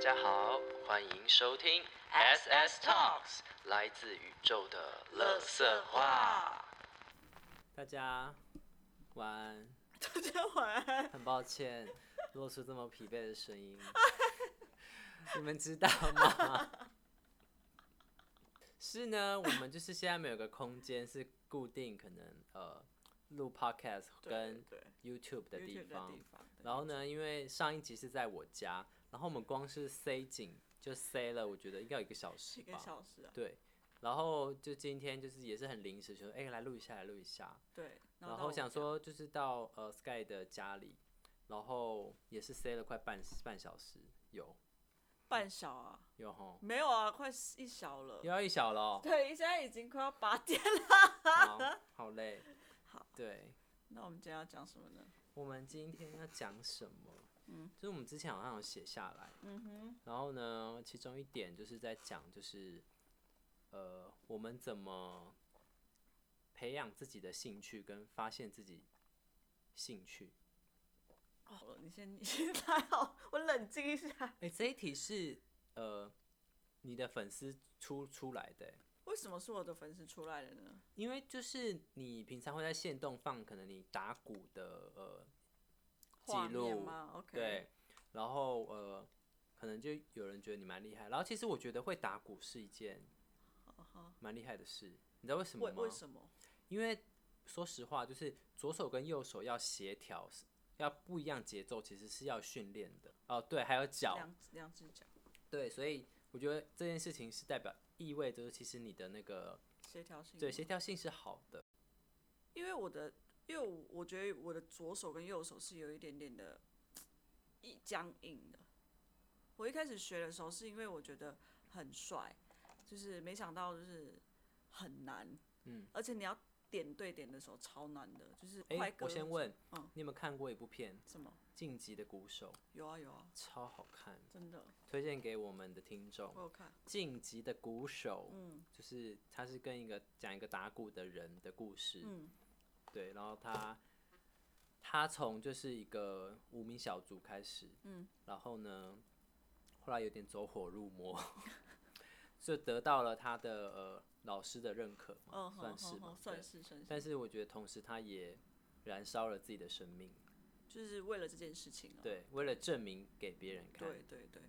家好，欢迎收听 SS Talks，来自宇宙的乐色话。大家晚安，大家晚安。很抱歉露出这么疲惫的声音，你们知道吗？是呢，我们就是现在没有个空间是固定，可能呃录 podcast 跟 YouTube 的地方。然后呢，因为上一集是在我家，然后我们光是塞紧就塞了，我觉得应该有一个小时吧。一个小时啊。对。然后就今天就是也是很临时，就说哎来录一下，来录一下。对。然后想说就是到呃 Sky 的家里，然后也是塞了快半半小时有。半小啊？有哈？没有啊，快一小了。又要一小了。对，现在已经快要八点了。好累。好。对。那我们今天要讲什么呢？我们今天要讲什么？嗯，就是我们之前好像有写下来。嗯哼。然后呢，其中一点就是在讲，就是呃，我们怎么培养自己的兴趣，跟发现自己兴趣。哦，你先，你先还好，我冷静一下。哎，这一题是呃，你的粉丝出出来的。为什么是我的粉丝出来的呢？因为就是你平常会在线动放可能你打鼓的呃记录吗？对，然后呃，可能就有人觉得你蛮厉害。然后其实我觉得会打鼓是一件蛮厉害的事，你知道为什么吗？为什么？因为说实话，就是左手跟右手要协调。要不一样节奏，其实是要训练的哦。对，还有脚，两两只脚。对，所以我觉得这件事情是代表意味着，其实你的那个协调性，对，协调性是好的。因为我的，因为我觉得我的左手跟右手是有一点点的，一僵硬的。我一开始学的时候，是因为我觉得很帅，就是没想到就是很难，嗯，而且你要。点对点的时候超难的，就是快歌。我先问，嗯，你有没有看过一部片？什么？晋级的鼓手。有啊有啊。超好看。真的。推荐给我们的听众。我有看。晋级的鼓手，嗯，就是他是跟一个讲一个打鼓的人的故事，嗯，对，然后他他从就是一个无名小卒开始，嗯，然后呢，后来有点走火入魔，就得到了他的呃。老师的认可，算是吧，算是算是。但是我觉得，同时他也燃烧了自己的生命，就是为了这件事情。对，为了证明给别人看。对对对。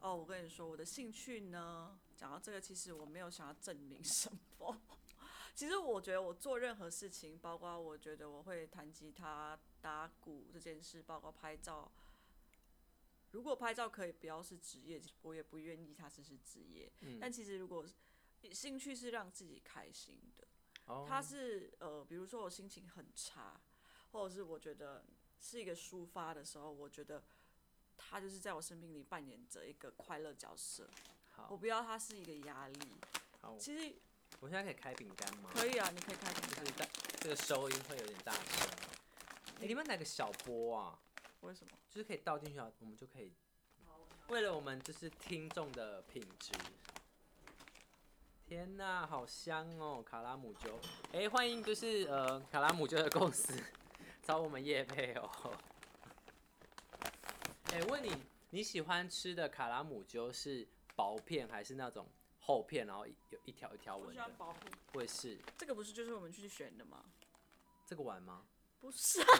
哦，我跟你说，我的兴趣呢，讲到这个，其实我没有想要证明什么。其实我觉得，我做任何事情，包括我觉得我会弹吉他、打鼓这件事，包括拍照。如果拍照可以不要是职业，我也不愿意它只是职业。嗯。但其实如果兴趣是让自己开心的，它是呃，比如说我心情很差，或者是我觉得是一个抒发的时候，我觉得它就是在我生命里扮演着一个快乐角色。好，我不要它是一个压力。好，其实我现在可以开饼干吗？可以啊，你可以开饼干。就是这个收音会有点大声。哎，你们哪个小波啊？为什么？就是可以倒进去啊，我们就可以。为了我们就是听众的品质。天呐，好香哦！卡拉姆酒，哎，欢迎就是呃卡拉姆酒的公司 找我们夜配哦。哎，问你，你喜欢吃的卡拉姆酒是薄片还是那种厚片，然后有一条一条纹的？我喜欢薄片。我也是。这个不是就是我们去选的吗？这个碗吗？不是。我们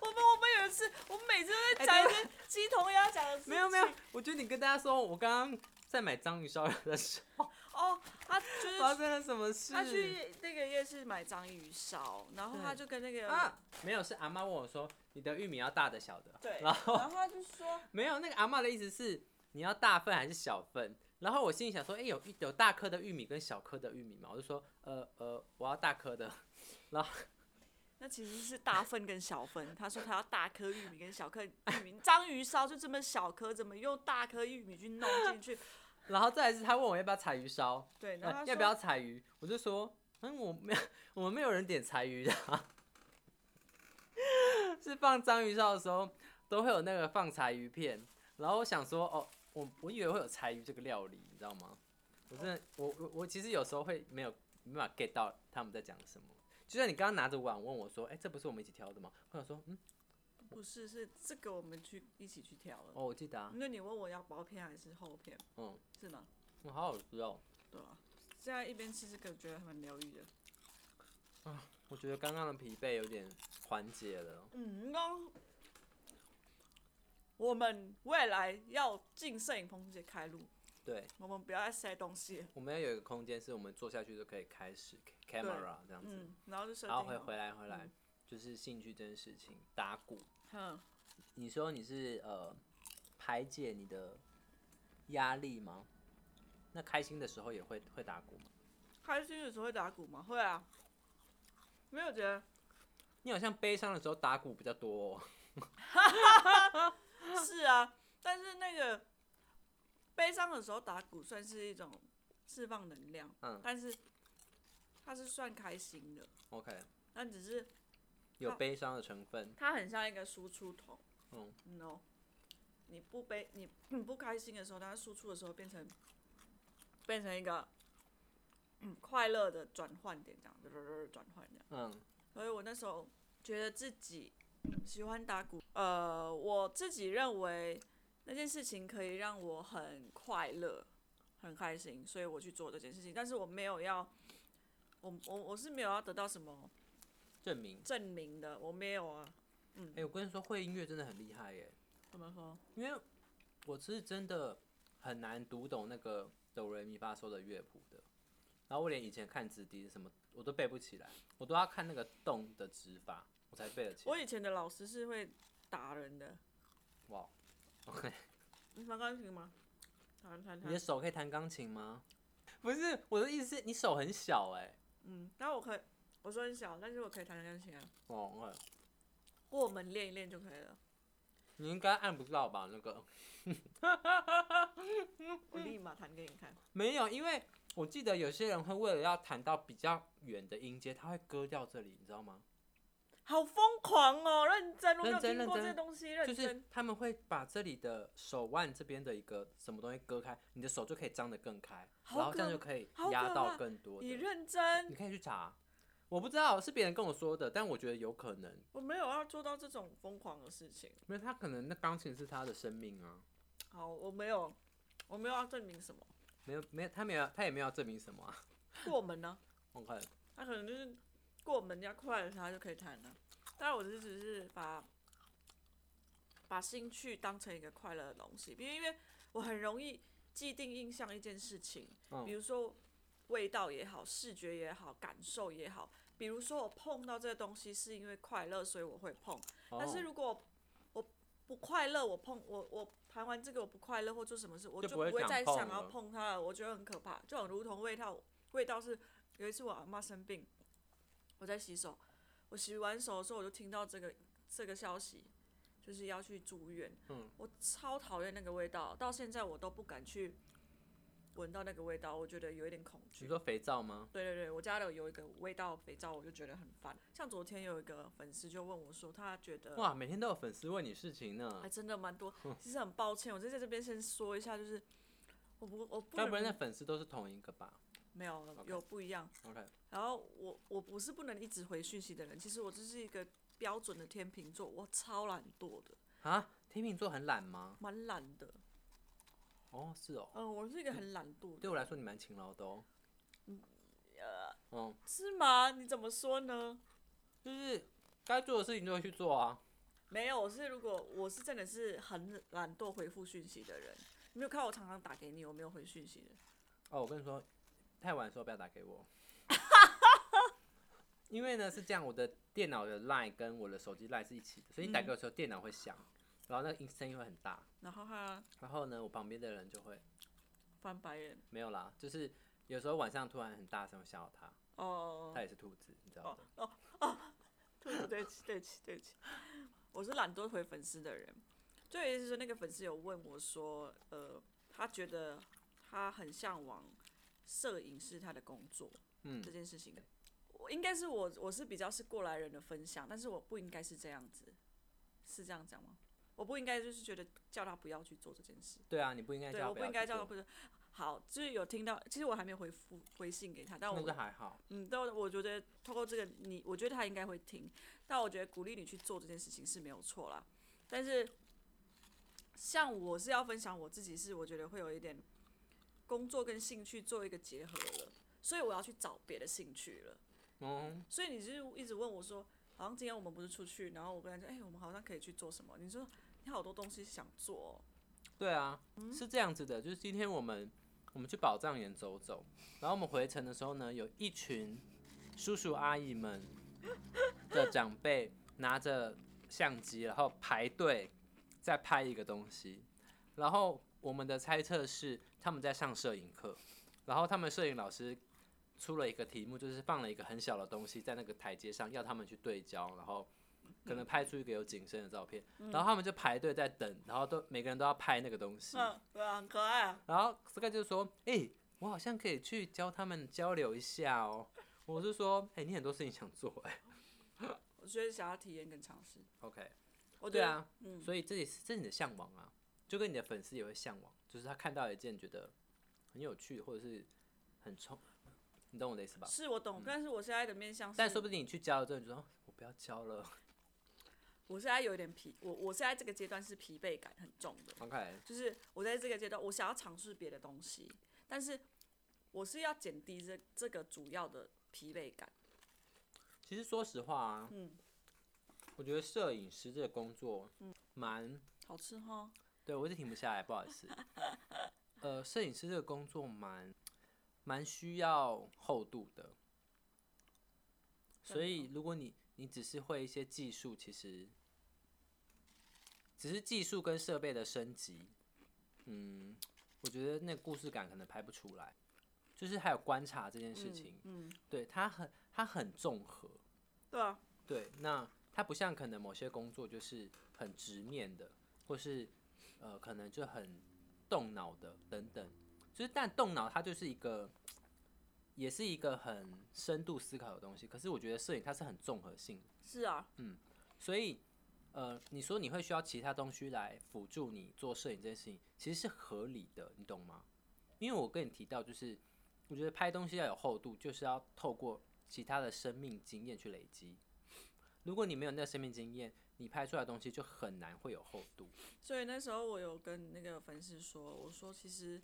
我们有一次，我们每次都在讲一些鸡同鸭讲的事情。没有没有，我觉得你跟大家说，我刚刚在买章鱼烧的时候。哦，他就是发生了什么事？他去那个夜市买章鱼烧，然后他就跟那个啊，没有，是阿妈问我说，你的玉米要大的小的？对，然后然后他就说没有，那个阿妈的意思是你要大份还是小份？然后我心里想说，哎，有有大颗的玉米跟小颗的玉米嘛？我就说，呃呃，我要大颗的。然后那其实是大份跟小份，他说他要大颗玉米跟小颗玉米，章鱼烧就这么小颗，怎么用大颗玉米去弄进去？然后再来是他问我要不要彩鱼烧，对，要不要彩鱼，我就说，嗯，我没有，我们没有人点彩鱼的，是放章鱼烧的时候都会有那个放彩鱼片，然后我想说，哦，我我以为会有柴鱼这个料理，你知道吗？我真的，我我我其实有时候会没有没办法 get 到他们在讲什么，就像你刚刚拿着碗问我说，哎，这不是我们一起挑的吗？我想说，嗯，不是，是这个我们去一起去挑了。哦，我记得啊，那你问我要薄片还是厚片？嗯，是吗？我好好吃哦。对啊，现在一边吃这个，觉得蛮疗愈的。啊我觉得刚刚的疲惫有点缓解了。嗯，刚我们未来要进摄影棚节开路，对，我们不要再塞东西了。我们要有一个空间，是我们坐下去就可以开始 camera 这样子，嗯，然后就设定好。然后回回来回来，就是兴趣这件事情，打鼓。嗯，你说你是呃排解你的压力吗？那开心的时候也会会打鼓吗？开心的时候会打鼓吗？会啊。没有觉得，你好像悲伤的时候打鼓比较多、哦。是啊，但是那个悲伤的时候打鼓算是一种释放能量，嗯。但是它是算开心的，OK，但只是有悲伤的成分。它很像一个输出筒嗯，，no，你不悲你你不开心的时候，它输出的时候变成变成一个嗯快乐的转换点，这样转换这样。嗯，所以我那时候觉得自己喜欢打鼓，呃，我自己认为那件事情可以让我很快乐、很开心，所以我去做这件事情。但是我没有要，我我我是没有要得到什么证明。证明的，我没有啊。嗯哎、我跟你说，会音乐真的很厉害耶，怎么说？因为我是真的很难读懂那个哆来咪发嗦的乐谱的。然后我连以前看直笛什么我都背不起来，我都要看那个动的指法，我才背得起。我以前的老师是会打人的。哇，OK，你弹钢琴吗？弹弹你的。手可以弹钢琴吗？不是，我的意思是你手很小哎。嗯，然后我可以，我说很小，但是我可以弹钢琴啊，哦，OK，过门练一练就可以了。你应该按不到吧？那个 我立马弹给你看。没有，因为我记得有些人会为了要弹到比较远的音阶，他会割掉这里，你知道吗？好疯狂哦！认真，我没有认真听过这些东西，认就真。是他们会把这里的手腕这边的一个什么东西割开，你的手就可以张得更开，然后这样就可以压到更多。你认真你，可以去查，我不知道是别人跟我说的，但我觉得有可能，我没有要做到这种疯狂的事情。没有他可能那钢琴是他的生命啊，好，我没有，我没有要证明什么。没有没有他没有他也没有要证明什么啊。过门呢、OK，他可能就是过门要快了，他就可以弹了。但我只只是把把兴趣当成一个快乐的东西，因为因为我很容易既定印象一件事情，嗯比如说味道也好，视觉也好，感受也好。比如说我碰到这个东西是因为快乐，所以我会碰。但是哦如果我不快乐，我碰我我谈完这个我不快乐或做什么事，我就就不会再想要碰它了。我觉得很可怕，就很如同味道，味道是有一次我阿妈生病，我在洗手，我洗完手的时候我就听到这个这个消息，就是要去住院。嗯，我超讨厌那个味道，到现在我都不敢去闻到那个味道，我觉得有一点恐惧。你说肥皂吗？对对对，我家里有一个味道肥皂，我就觉得很烦。像昨天有一个粉丝就问我说，他觉得哇，每天都有粉丝问你事情呢还，真的蛮多。其实很抱歉，我就在这边先说一下，就是我不我不该不然那粉丝都是同一个吧没有有不一样。？OK，然后我我不是不能一直回讯息的人，其实我就是一个标准的天秤座，我超懒惰的，啊，天秤座很懒吗？蛮懒的。哦，是哦，嗯，我是一个很懒惰的。对我来说你蛮勤劳的哦。嗯，是吗？你怎么说呢？就是该做的事情就会去做啊。没有，我是如果我是真的是很懒惰回复讯息的人，你没有看我常常打给你，我没有回讯息的。哦，我跟你说，太晚的时候不要打给我。因为呢是这样，我的电脑的 line 跟我的手机 line 是一起的，所以你打给我的时候电脑会响，然后那个音声音会很大，然后哈然后呢我旁边的人就会翻白眼。没有啦，就是有时候晚上突然很大声会吓到他，哦他也是兔子，你知道的。兔子，对不起，对不起，对不起，我是懒惰回粉丝的人。就也就是说，那个粉丝有问我说，呃，他觉得他很向往摄影是他的工作嗯这，件事情。我应该是我我是比较是过来人的分享，但是我不应该是这样子，是这样讲吗？我不应该就是觉得叫他不要去做这件事。对啊，你不应该对，叫我不应该叫他不是。好，就是有听到，其实我还没有回复回信给他，但我嗯，但我觉得通过这个你，我觉得他应该会听，但我觉得鼓励你去做这件事情是没有错啦。但是像我是要分享我自己是，我觉得会有一点工作跟兴趣做一个结合了，所以我要去找别的兴趣了。嗯，所以你就一直问我说，好像今天我们不是出去，然后我跟他说，哎、我们好像可以去做什么？你说你好多东西想做、哦，对啊，是这样子的，就是今天我们我们去宝藏园走走，然后我们回程的时候呢，有一群叔叔阿姨们的长辈拿着相机，然后排队在拍一个东西，然后我们的猜测是他们在上摄影课，然后他们摄影老师出了一个题目，就是放了一个很小的东西在那个台阶上，要他们去对焦，然后可能拍出一个有景深的照片，然后他们就排队在等，然后都每个人都要拍那个东西，嗯，对啊，很可爱啊。然后 Sky 就说：“哎、我好像可以去教他们交流一下哦。”我是说：“哎、你很多事情想做哎、我觉得想要体验跟尝试。OK，我，对啊，嗯，所以这也是这是你的向往啊，就跟你的粉丝也会向往，就是他看到一件觉得很有趣或者是很冲，你懂我的意思吧？是我懂，但是我现在的面向但说不定你去教了之后，你就说哦我不要教了。我现在有点疲，我我现在这个阶段是疲惫感很重的，OK，就是我在这个阶段，我想要尝试别的东西，但是我是要减低这这个主要的疲惫感。其实说实话啊，嗯，我觉得摄影师这个工作嗯蛮好吃哈，对，我一直停不下来，不好意思。呃，摄影师这个工作蛮蛮需要厚度的，所以如果你你只是会一些技术，其实只是技术跟设备的升级，嗯，我觉得那个故事感可能拍不出来。就是还有观察这件事情，嗯，对它很它很综合，对啊，对，那它不像可能某些工作就是很直面的，或是呃可能就很动脑的等等，就是但动脑它就是一个，也是一个很深度思考的东西。可是我觉得摄影它是很综合性的，是啊，嗯所以呃你说你会需要其他东西来辅助你做摄影这件事情，其实是合理的，你懂吗？因为我跟你提到，就是我觉得拍东西要有厚度，就是要透过其他的生命经验去累积。如果你没有那个生命经验，你拍出来的东西就很难会有厚度。所以那时候我有跟那个粉丝说，我说其实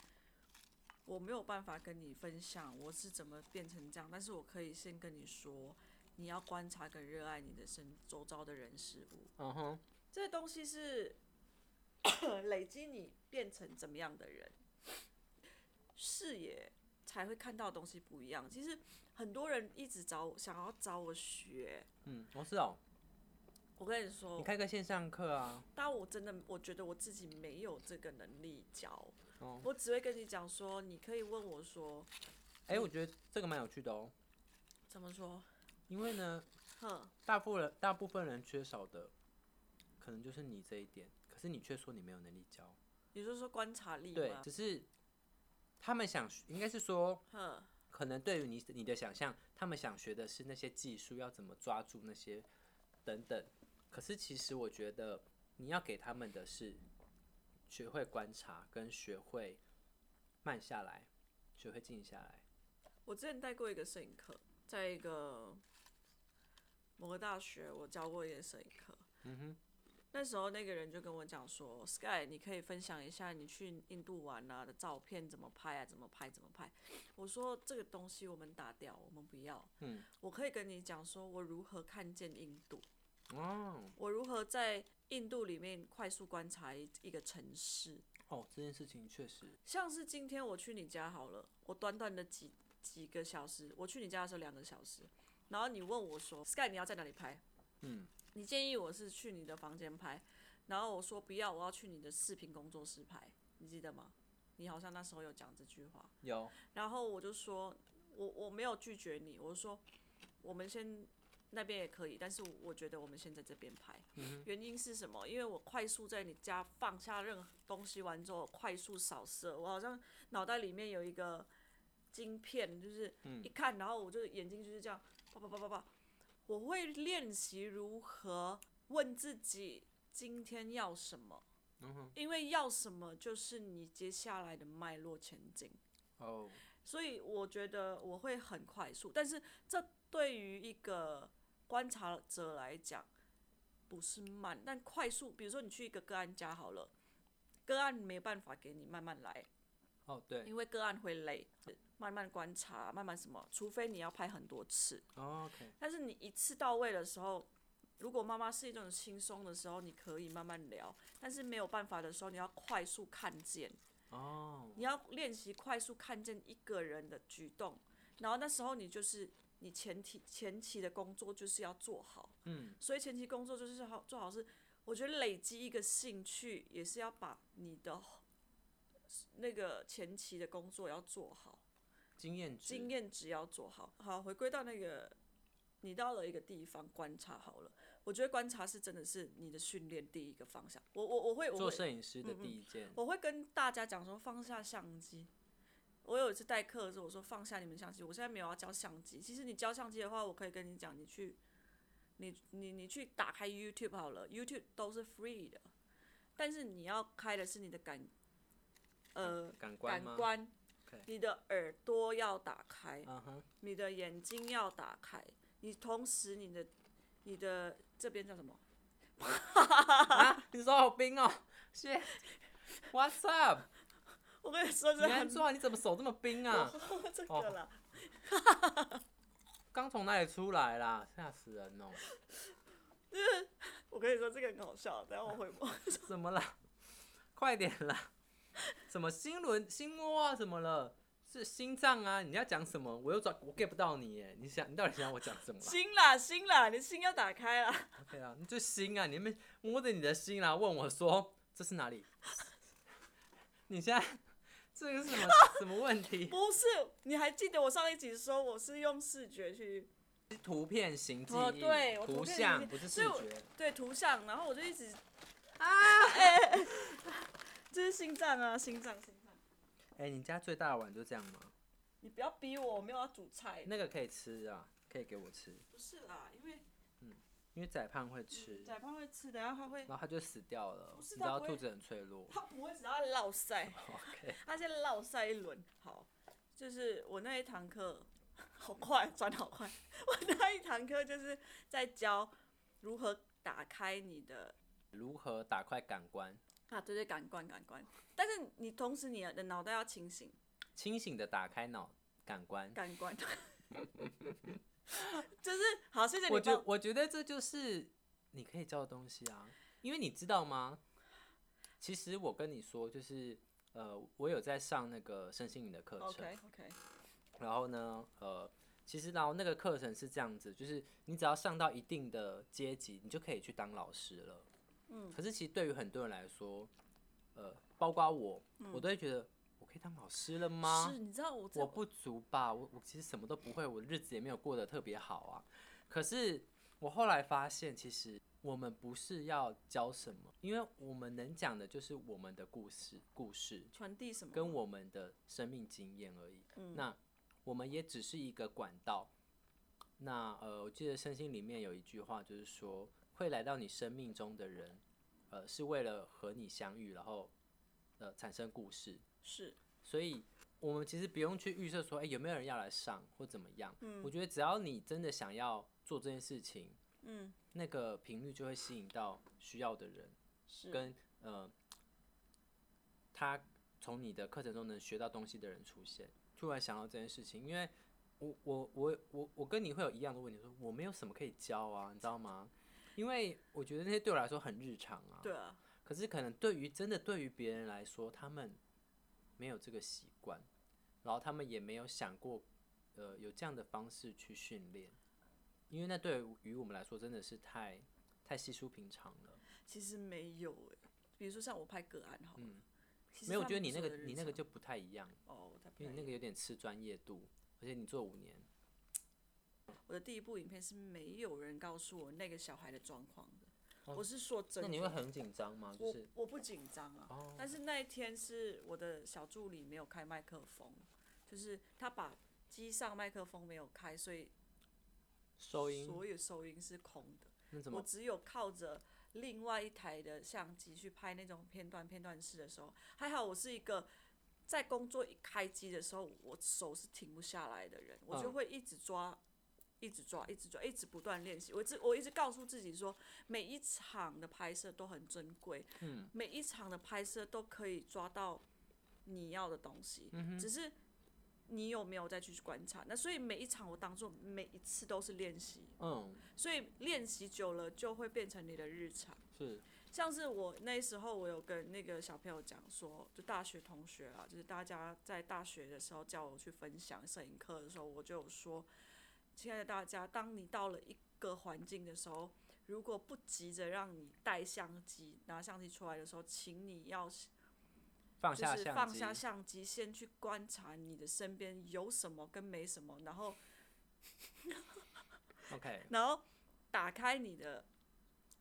我没有办法跟你分享我是怎么变成这样，但是我可以先跟你说，你要观察跟热爱你的身周遭的人事物，嗯哼，这东西是 累积你变成怎么样的人，视野才会看到的东西不一样。其实很多人一直找我想要找我学，嗯，我是哦，我跟你说你，开个线上课啊，但我真的我觉得我自己没有这个能力教，哦。我只会跟你讲说，你可以问我说哎、我觉得这个蛮有趣的哦，怎么说，因为呢，哼，大部分人大部分人缺少的，可能就是你这一点，可是你却说你没有能力教。也就是说观察力对，吗只？是他们想，应该是说，嗯，可能对于你你的想象，他们想学的是那些技术，要怎么抓住那些等等。可是其实我觉得你要给他们的是学会观察，跟学会慢下来，学会静下来。我之前带过一个摄影课，在一个某个大学，我教过一个摄影课。嗯哼，那时候那个人就跟我讲说，Sky，你可以分享一下你去印度玩啊的照片怎么拍啊，怎么拍怎么拍。我说这个东西我们打掉，我们不要。嗯，我可以跟你讲说，我如何看见印度，哦我如何在印度里面快速观察一一个城市。哦，这件事情确实，像是今天我去你家好了，我短短的几几个小时，我去你家的时候两个小时，然后你问我说，Sky 你要在哪里拍？嗯，你建议我是去你的房间拍，然后我说不要，我要去你的视频工作室拍，你记得吗？你好像那时候有讲这句话，有，然后我就说，我我没有拒绝你，我说我们先那边也可以，但是我觉得我们先在这边拍，原因是什么？因为我快速在你家放下任何东西完之后，快速扫射，我好像脑袋里面有一个晶片，就是一看，然后我就眼睛就是这样，啪啪啪啪啪，我会练习如何问自己今天要什么。因为要什么就是你接下来的脉络前进。哦，所以我觉得我会很快速，但是这对于一个观察者来讲不是慢，但快速。比如说你去一个个案家好了，个案没办法给你慢慢来，哦对，因为个案会累，慢慢观察，慢慢什么，除非你要拍很多次。哦 OK，但是你一次到位的时候，如果妈妈是一种轻松的时候，你可以慢慢聊；但是没有办法的时候，你要快速看见。哦，你要练习快速看见一个人的举动，然后那时候你就是你前提前期的工作就是要做好。嗯，所以前期工作就是好做好是，我觉得累积一个兴趣也是要把你的那个前期的工作要做好，经验值，经验值要做好。好，回归到那个，你到了一个地方观察好了。我觉得观察是真的是你的训练第一个方向。我我我会我会做摄影师的第一件，我会跟大家讲说放下相机。我有一次代课的时候，我说放下你们相机。我现在没有要教相机。其实你教相机的话，我可以跟你讲，你去，你你你去打开 YouTube 好了，YouTube 都是 free 的，但是你要开的是你的感，呃，感官你的耳朵要打开，你的眼睛要打开，你同时你的你的这边叫什么？啊，你说好冰哦，谢，What's up？我跟你说，你这很安坐啊？你怎么手这么冰啊？这个啦。刚从哪里出来啦？吓死人哦！我跟你说，这个很好笑，等下我回播。怎么了？快点啦！什么心轮、心窝啊？什么了？是心脏啊？你要讲什么？我又找我 get 不到你耶！你想你到底想要我讲什么心啦，心啦，你心要打开啦。？OK 啊，你就心啊，你们摸着你的心啦，问我说这是哪里？你现在 这个是什么什么问题？不是，你还记得我上一集说我是用视觉去图片型记忆，哦对我图像不是视觉。对图像，然后我就一直啊，这是心脏啊，心脏，心脏。哎、你家最大的碗就这样吗？你不要逼我，我没有要煮菜。那个可以吃啊，可以给我吃，不是啦，因为嗯因为仔胖会吃，仔胖会吃，等下他会然，后他就死掉了。不是你知道不会兔子很脆弱。他不会只要落塞。OK，他先绕赛一轮，好，就是我那一堂课，好快，转好快。我那一堂课就是在教如何打开你的如何打开感官？啊，对对，感官感官。但是你同时你的脑袋要清醒，清醒的打开脑感官。感官，就是好，谢谢你我觉。我觉得这就是你可以教的东西啊，因为你知道吗？其实我跟你说，就是呃，我有在上那个身心灵的课程 OK OK，然后呢，呃，其实然后那个课程是这样子，就是你只要上到一定的阶级，你就可以去当老师了。嗯。可是其实对于很多人来说，呃，包括我，我都会觉得我可以当老师了吗？是，你知道我我不足吧，我我其实什么都不会，我日子也没有过得特别好啊。可是我后来发现，其实我们不是要教什么，因为我们能讲的就是我们的故事，故事传递什么？跟我们的生命经验而已。那我们也只是一个管道。那呃，我记得身心里面有一句话，就是说会来到你生命中的人，呃，是为了和你相遇，然后呃产生故事。是所以我们其实不用去预设说，哎、有没有人要来上或怎么样。嗯我觉得只要你真的想要做这件事情，嗯，那个频率就会吸引到需要的人，是跟呃，他从你的课程中能学到东西的人出现。突然想到这件事情，因为我我我我我跟你会有一样的问题，说我没有什么可以教啊，你知道吗？因为我觉得那些对我来说很日常啊。对啊，可是可能对于真的对于别人来说，他们没有这个习惯，然后他们也没有想过，呃，有这样的方式去训练，因为那对于我们来说真的是太太稀疏平常了。其实没有哎、比如说像我拍个案好了，嗯没有，我觉得你那个你那个就不太一样，哦，你那个有点吃专业度，而且你做五年，我的第一部影片是没有人告诉我那个小孩的状况的，哦我是说真的。那你会很紧张吗？就我是我不紧张啊，哦但是那一天是我的小助理没有开麦克风，就是他把机上麦克风没有开，所以收音，所有收音是空的。我只有靠着另外一台的相机去拍那种片段片段式的时候，还好我是一个在工作一开机的时候，我手是停不下来的人，我就嗯会一直抓。一直抓，一直抓，一直不断练习。我一我一直告诉自己说，每一场的拍摄都很珍贵，嗯每一场的拍摄都可以抓到你要的东西，嗯只是你有没有再去观察？那所以每一场我当做每一次都是练习，嗯，所以练习久了就会变成你的日常。是，像是我那时候，我有跟那个小朋友讲说，就大学同学啊，就是大家在大学的时候叫我去分享摄影课的时候，我就有说，亲爱的大家，当你到了一个环境的时候，如果不急着让你带相机、拿相机出来的时候，请你要就放下相是放下机，相机，先去观察你的身边有什么跟没什么，然后 OK，然后打开你的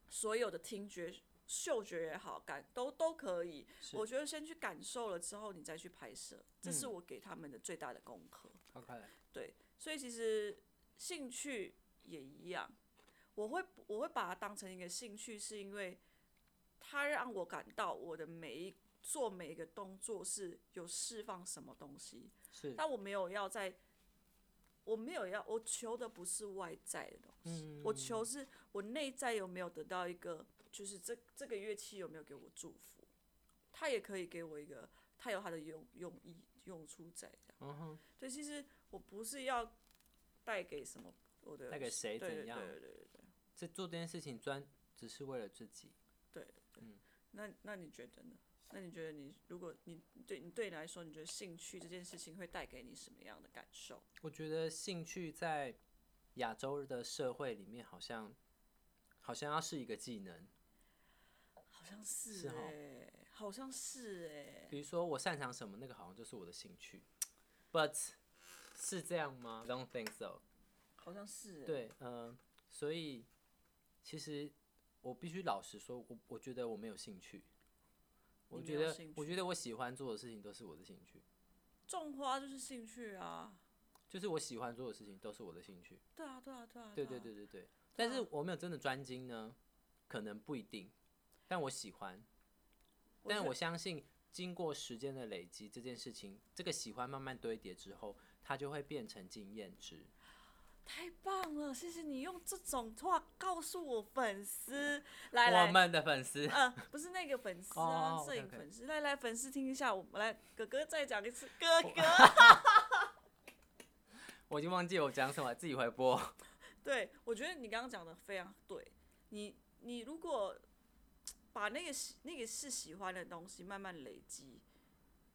所有的听觉、嗅觉也好，感都都可以。我觉得先去感受了之后，你再去拍摄，这是嗯我给他们的最大的功课。OK，对，所以其实兴趣也一样，我会我会把它当成一个兴趣，是因为它让我感到我的每一做每一个动作是有释放什么东西，是，但我没有要在，我没有要，我求的不是外在的东西，我求是我内在有没有得到一个，就是这这个乐器有没有给我祝福，它也可以给我一个，它有它的用用意用处在这样。嗯哼，对，其实我不是要带给什么我的带给谁怎样？对对对对。对。这做这件事情专只是为了自己，对，嗯。那那你觉得呢？那你觉得你如果你对你对你来说，你觉得兴趣这件事情会带给你什么样的感受？我觉得兴趣在亚洲的社会里面好像好像要是一个技能，好像是哎、好像是哎、比如说我擅长什么，那个好像就是我的兴趣，but 是这样吗 don't think so。好像是、欸。对，嗯、所以其实我必须老实说，我我觉得我没有兴趣。我觉得我觉得我喜欢做的事情都是我的兴趣，种花就是兴趣啊。就是我喜欢做的事情都是我的兴趣。对啊，对啊，对啊。对啊对对对对，但是我没有真的专精呢，可能不一定，但我喜欢，但我相信经过时间的累积，这件事情，这个喜欢慢慢堆叠之后，它就会变成经验值。太棒了，谢谢你用这种话告诉我粉丝。来来，我们的粉丝，嗯、不是那个粉丝哦啊，哦摄影粉丝。来来，粉丝听一下，我们来，哥哥再讲一次，哥哥。我已经忘记我讲什么，自己回播。对，我觉得你刚刚讲的非常对。你你如果把那个喜那个是喜欢的东西慢慢累积，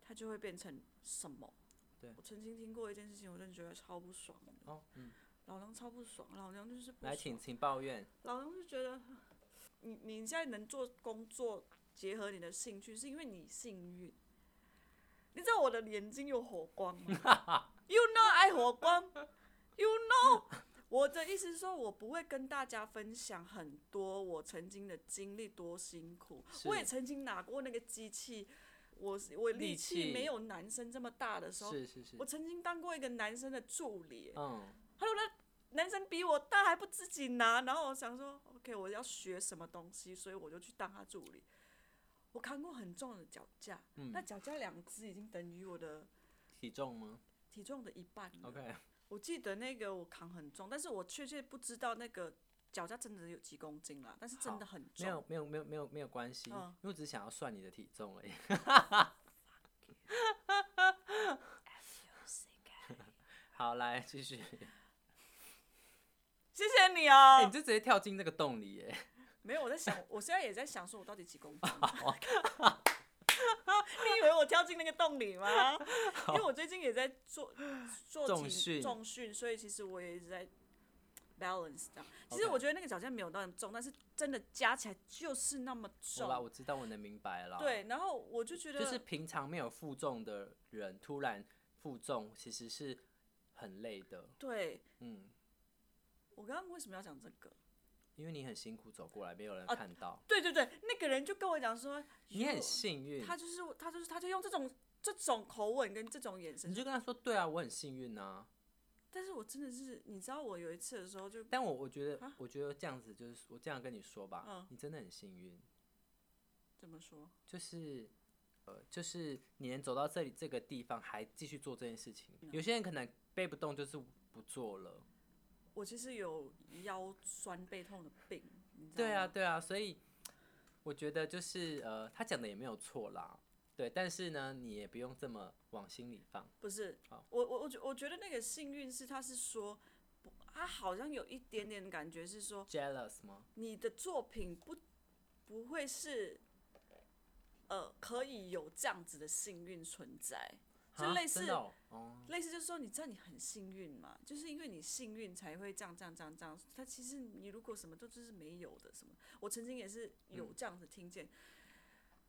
它就会变成什么？对我曾经听过一件事情，我真的觉得超不爽的。哦，嗯，老娘超不爽，老娘就是不来，爽请。请抱怨。老娘就觉得，你你现在能做工作，结合你的兴趣，是因为你幸运。你知道我的眼睛有火光吗？You know 爱火光，You know。我的意思是说，我不会跟大家分享很多我曾经的经历多辛苦。我也曾经拿过那个机器，我我力力气气没有男生这么大的时候，是是是我，曾经当过一个男生的助理。嗯，他说那男生比我大还不自己拿，然后我想说，OK，我要学什么东西，所以我就去当他助理。我扛过很重的脚架，嗯那脚架两只已经等于我的体重吗体重的一半了。？OK，我记得那个我扛很重，但是我确切不知道那个脚架真的有几公斤啦，但是真的很重。没有没有没有没有没有关系，嗯因为我只是想要算你的体重而已。好，来继续。谢谢你哎、哦、你就直接跳进那个洞里耶！没有，我在想，我现在也在想，说我到底几公斤？你以为我跳进那个洞里吗？因为我最近也在做做体重训重训，所以其实我也一直在 balance 这样。其实我觉得那个脚架没有那么重，但是真的加起来就是那么重好啦，我知道，我能明白了。，对，然后我就觉得，就是平常没有负重的人突然负重，其实是很累的。对嗯，我刚刚为什么要讲这个？因为你很辛苦走过来，没有人啊看到，对对对，那个人就跟我讲说，你很幸运。他就是他就是他就用这种这种口吻跟这种眼神你，就跟他说，对啊，我很幸运啊。但是我真的是，你知道我有一次的时候就，但我我觉得啊，我觉得这样子就是我这样跟你说吧，嗯你真的很幸运，怎么说？就是呃，就是你能走到这里这个地方还继续做这件事情，嗯有些人可能背不动就是不做了。我其实有腰酸背痛的病，你知道对啊，对啊，所以我觉得就是呃，他讲的也没有错啦，对，但是呢，你也不用这么往心里放。不是好，我我我觉我觉得那个幸运是他是说，不他好像有一点点感觉是说，jealous 吗？你的作品不不会是，呃，可以有这样子的幸运存在，就啊类似哦哦类似就是说，你知道你很幸运嘛，就是因为你幸运才会这样这样这样这样。他其实你如果什么都就是没有的什么，我曾经也是有这样子听见。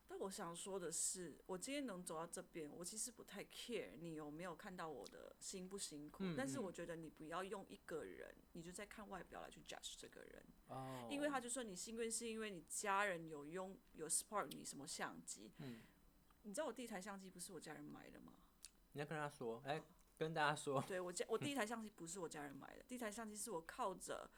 但我想说的是，我今天能走到这边，我其实不太 care 你有没有看到我的辛不辛苦，嗯嗯但是我觉得你不要用一个人，你就在看外表来去 judge 这个人。哦，因为他就说你幸运是因为你家人有用有 support 你什么相机，嗯你知道我第一台相机不是我家人买的吗？你要跟他说，哎、跟大家说，对我家我第一台相机不是我家人买的，第一台相机是我靠着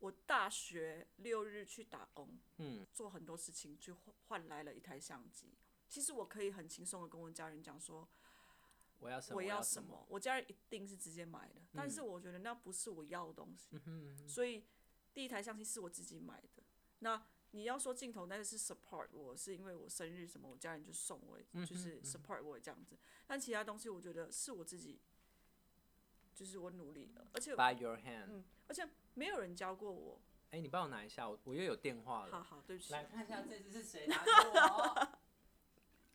我大学六日去打工，嗯，做很多事情去换换来了一台相机。其实我可以很轻松的跟我家人讲说我要什么，我要要什么，我家人一定是直接买的，但是我觉得那不是我要的东西，所以第一台相机是我自己买的。那你要说镜头，那是 support 我，是因为我生日什么，我家人就送我，就是 support 我这样子。但其他东西，我觉得是我自己，就是我努力的，而且 by your hand。嗯，而且没有人教过我。哎、你帮我拿一下，我我又有电话了。好好，对不起，来看一下这次是谁拿给我。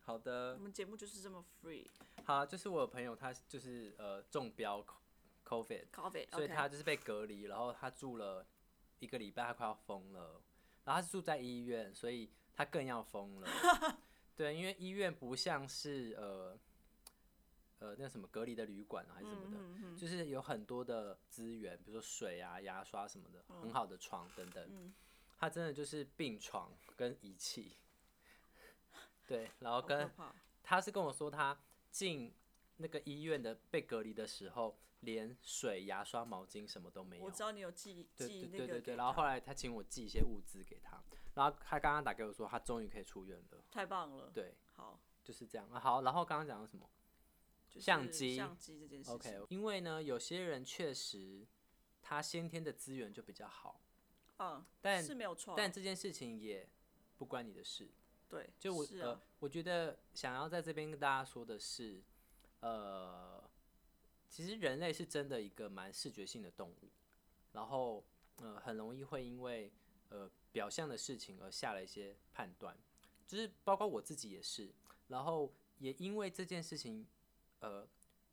好的我，们节目就是这么 free 好，就是我有朋友，他就是呃中标 COVID，coffee，所以他就是被隔离，然后他住了一个礼拜，他快要疯了。然后他是住在医院，所以他更要疯了。对，因为医院不像是呃呃那什么隔离的旅馆啊，还是什么的，就是有很多的资源，比如说水啊、牙刷什么的，很好的床等等。他真的就是病床跟仪器。对，然后跟。他是跟我说，他进那个医院的被隔离的时候，连水、牙刷、毛巾什么都没有我。知道你有寄对寄那对对对然后后来他请我寄一些物资给他，然后他刚刚打给我说，他终于可以出院了。太棒了。对，好，就是这样。啊、好，然后刚刚讲的什么就是相机相机这件事情。？OK，因为呢，有些人确实他先天的资源就比较好，嗯，但是没有错啊。但这件事情也不关你的事。对，就我、呃，我觉得想要在这边跟大家说的是，呃，其实人类是真的一个蛮视觉性的动物，然后呃，很容易会因为呃表象的事情而下了一些判断，就是包括我自己也是，然后也因为这件事情，呃，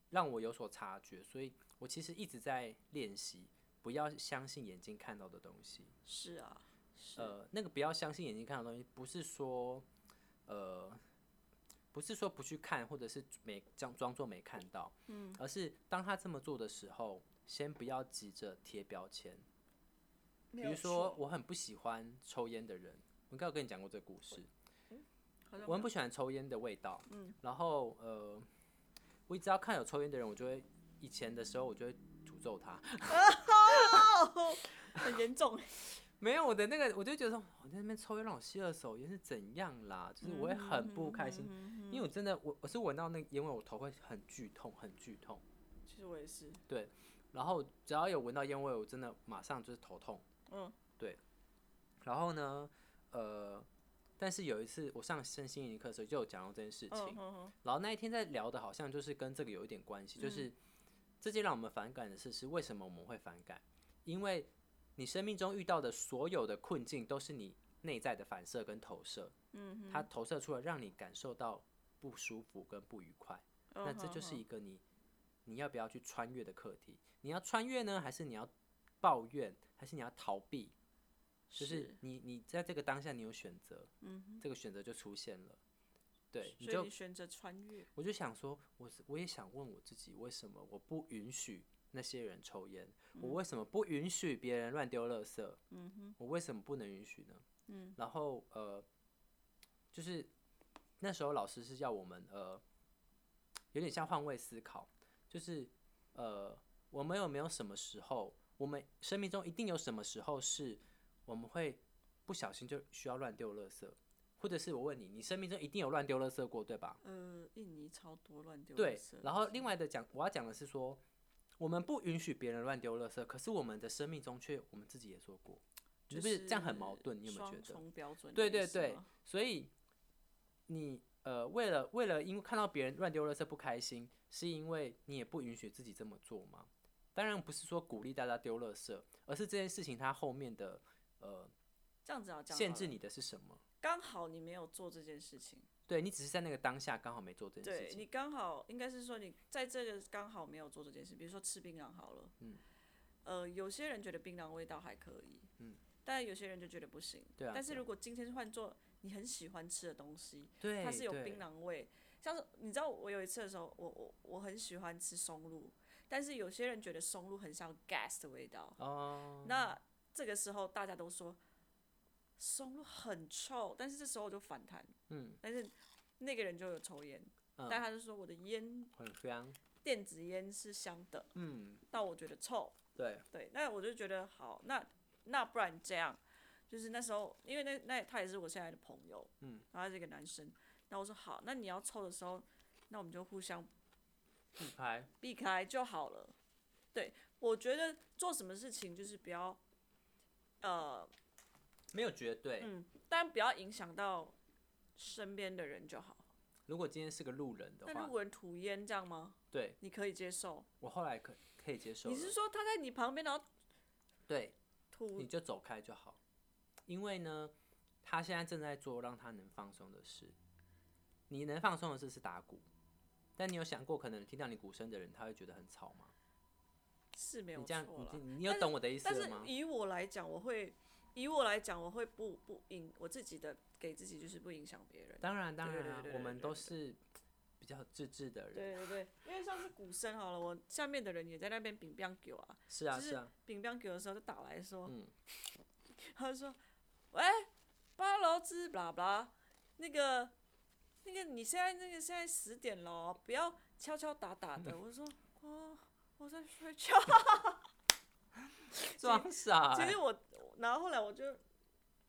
让我有所察觉，所以我其实一直在练习，不要相信眼睛看到的东西。是啊，是呃，那个不要相信眼睛看到的东西，不是说，呃，不是说不去看，或者是没装装作没看到，嗯，而是当他这么做的时候，先不要急着贴标签。比如说，我很不喜欢抽烟的人，我应该有跟你讲过这个故事。我很不喜欢抽烟的味道，嗯，然后呃，我只要看有抽烟的人，我就会以前的时候我就会诅咒他，很严重。没有我的那个，我就觉得说，我在那边抽烟让我吸二手烟是怎样啦？就是我会很不开心，因为我真的我我是闻到那个烟味，我头会很剧痛，很剧痛。其实我也是，对然后只要有闻到烟味，我真的马上就是头痛。嗯，对。然后呢，呃，但是有一次我上身心灵课的时候就有讲到这件事情，然后那一天在聊的好像就是跟这个有一点关系，就是这件让我们反感的事是为什么我们会反感？因为你生命中遇到的所有的困境都是你内在的反射跟投射，嗯，它投射出来让你感受到不舒服跟不愉快，嗯那这就是一个你你要不要去穿越的课题？你要穿越呢，还是你要抱怨，还是你要逃避？就是你你在这个当下你有选择，嗯，这个选择就出现了，对，你就你选择穿越，我就想说，我我也想问我自己，为什么我不允许那些人抽烟？我为什么不允许别人乱丢垃圾？嗯哼，我为什么不能允许呢？嗯，然后呃，就是那时候老师是要我们呃，有点像换位思考，就是呃，我们有没有什么时候，我们生命中一定有什么时候是我们会不小心就需要乱丢垃圾，或者是我问你，你生命中一定有乱丢垃圾过，对吧？呃，印尼超多乱丢垃对圾，然后另外的讲，我要讲的是说，我们不允许别人乱丢垃圾，可是我们的生命中却我们自己也做过，你就不是这样很矛盾？你有没有觉双得？重标准对对对，所以你呃，为了为了因为看到别人乱丢垃圾不开心，是因为你也不允许自己这么做吗？当然不是说鼓励大家丢垃圾，而是这件事情它后面的呃这样子啊，限制你的是什么？刚好你没有做这件事情，对你只是在那个当下刚好没做这件事情。对你刚好应该是说你在这个刚好没有做这件事，比如说吃槟榔好了，嗯，呃，有些人觉得槟榔味道还可以，嗯，但有些人就觉得不行，对啊对啊。但是如果今天换做你很喜欢吃的东西，对，对它是有槟榔味，像是你知道我有一次的时候，我我我很喜欢吃松露，但是有些人觉得松露很像 gas 的味道，哦，那这个时候大家都说松露很臭，但是这时候我就反弹，嗯但是那个人就有抽烟，嗯但他就说我的烟很香，电子烟是香的，嗯，但我觉得臭，对，对，那我就觉得好，那那不然这样，就是那时候因为那那他也是我现在的朋友，嗯，然后他是一个男生，那我说好，那你要抽的时候，那我们就互相避开，避开就好了。对，我觉得做什么事情就是不要，呃，没有绝对。嗯，但不要影响到身边的人就好。如果今天是个路人的话，那如果人吐烟这样吗？对你可以接受？我后来可可以接受了。你是说他在你旁边然后对，吐你？就走开就好，因为呢，他现在正在做让他能放松的事。你能放松的事是打鼓，但你有想过，可能听到你鼓声的人，他会觉得很吵吗？是没有你这样，错啦你有懂我的意思但是了吗？以我来讲，我会以我来讲，我会不不影我自己的给自己就是不影响别人。当然，当然啊对对对，对我们都是比较自制的人。对对对，因为上次鼓声好了，我下面的人也在那边饼饼给我啊，是啊，就是是啊，饼饼给我的时候就打来说，嗯 他就说，喂，八楼之 blah blah，那个那个你现在那个现在十点了哦，不要敲敲打打的。我说哦，我在睡觉。装傻欸。其实我，然后后来我就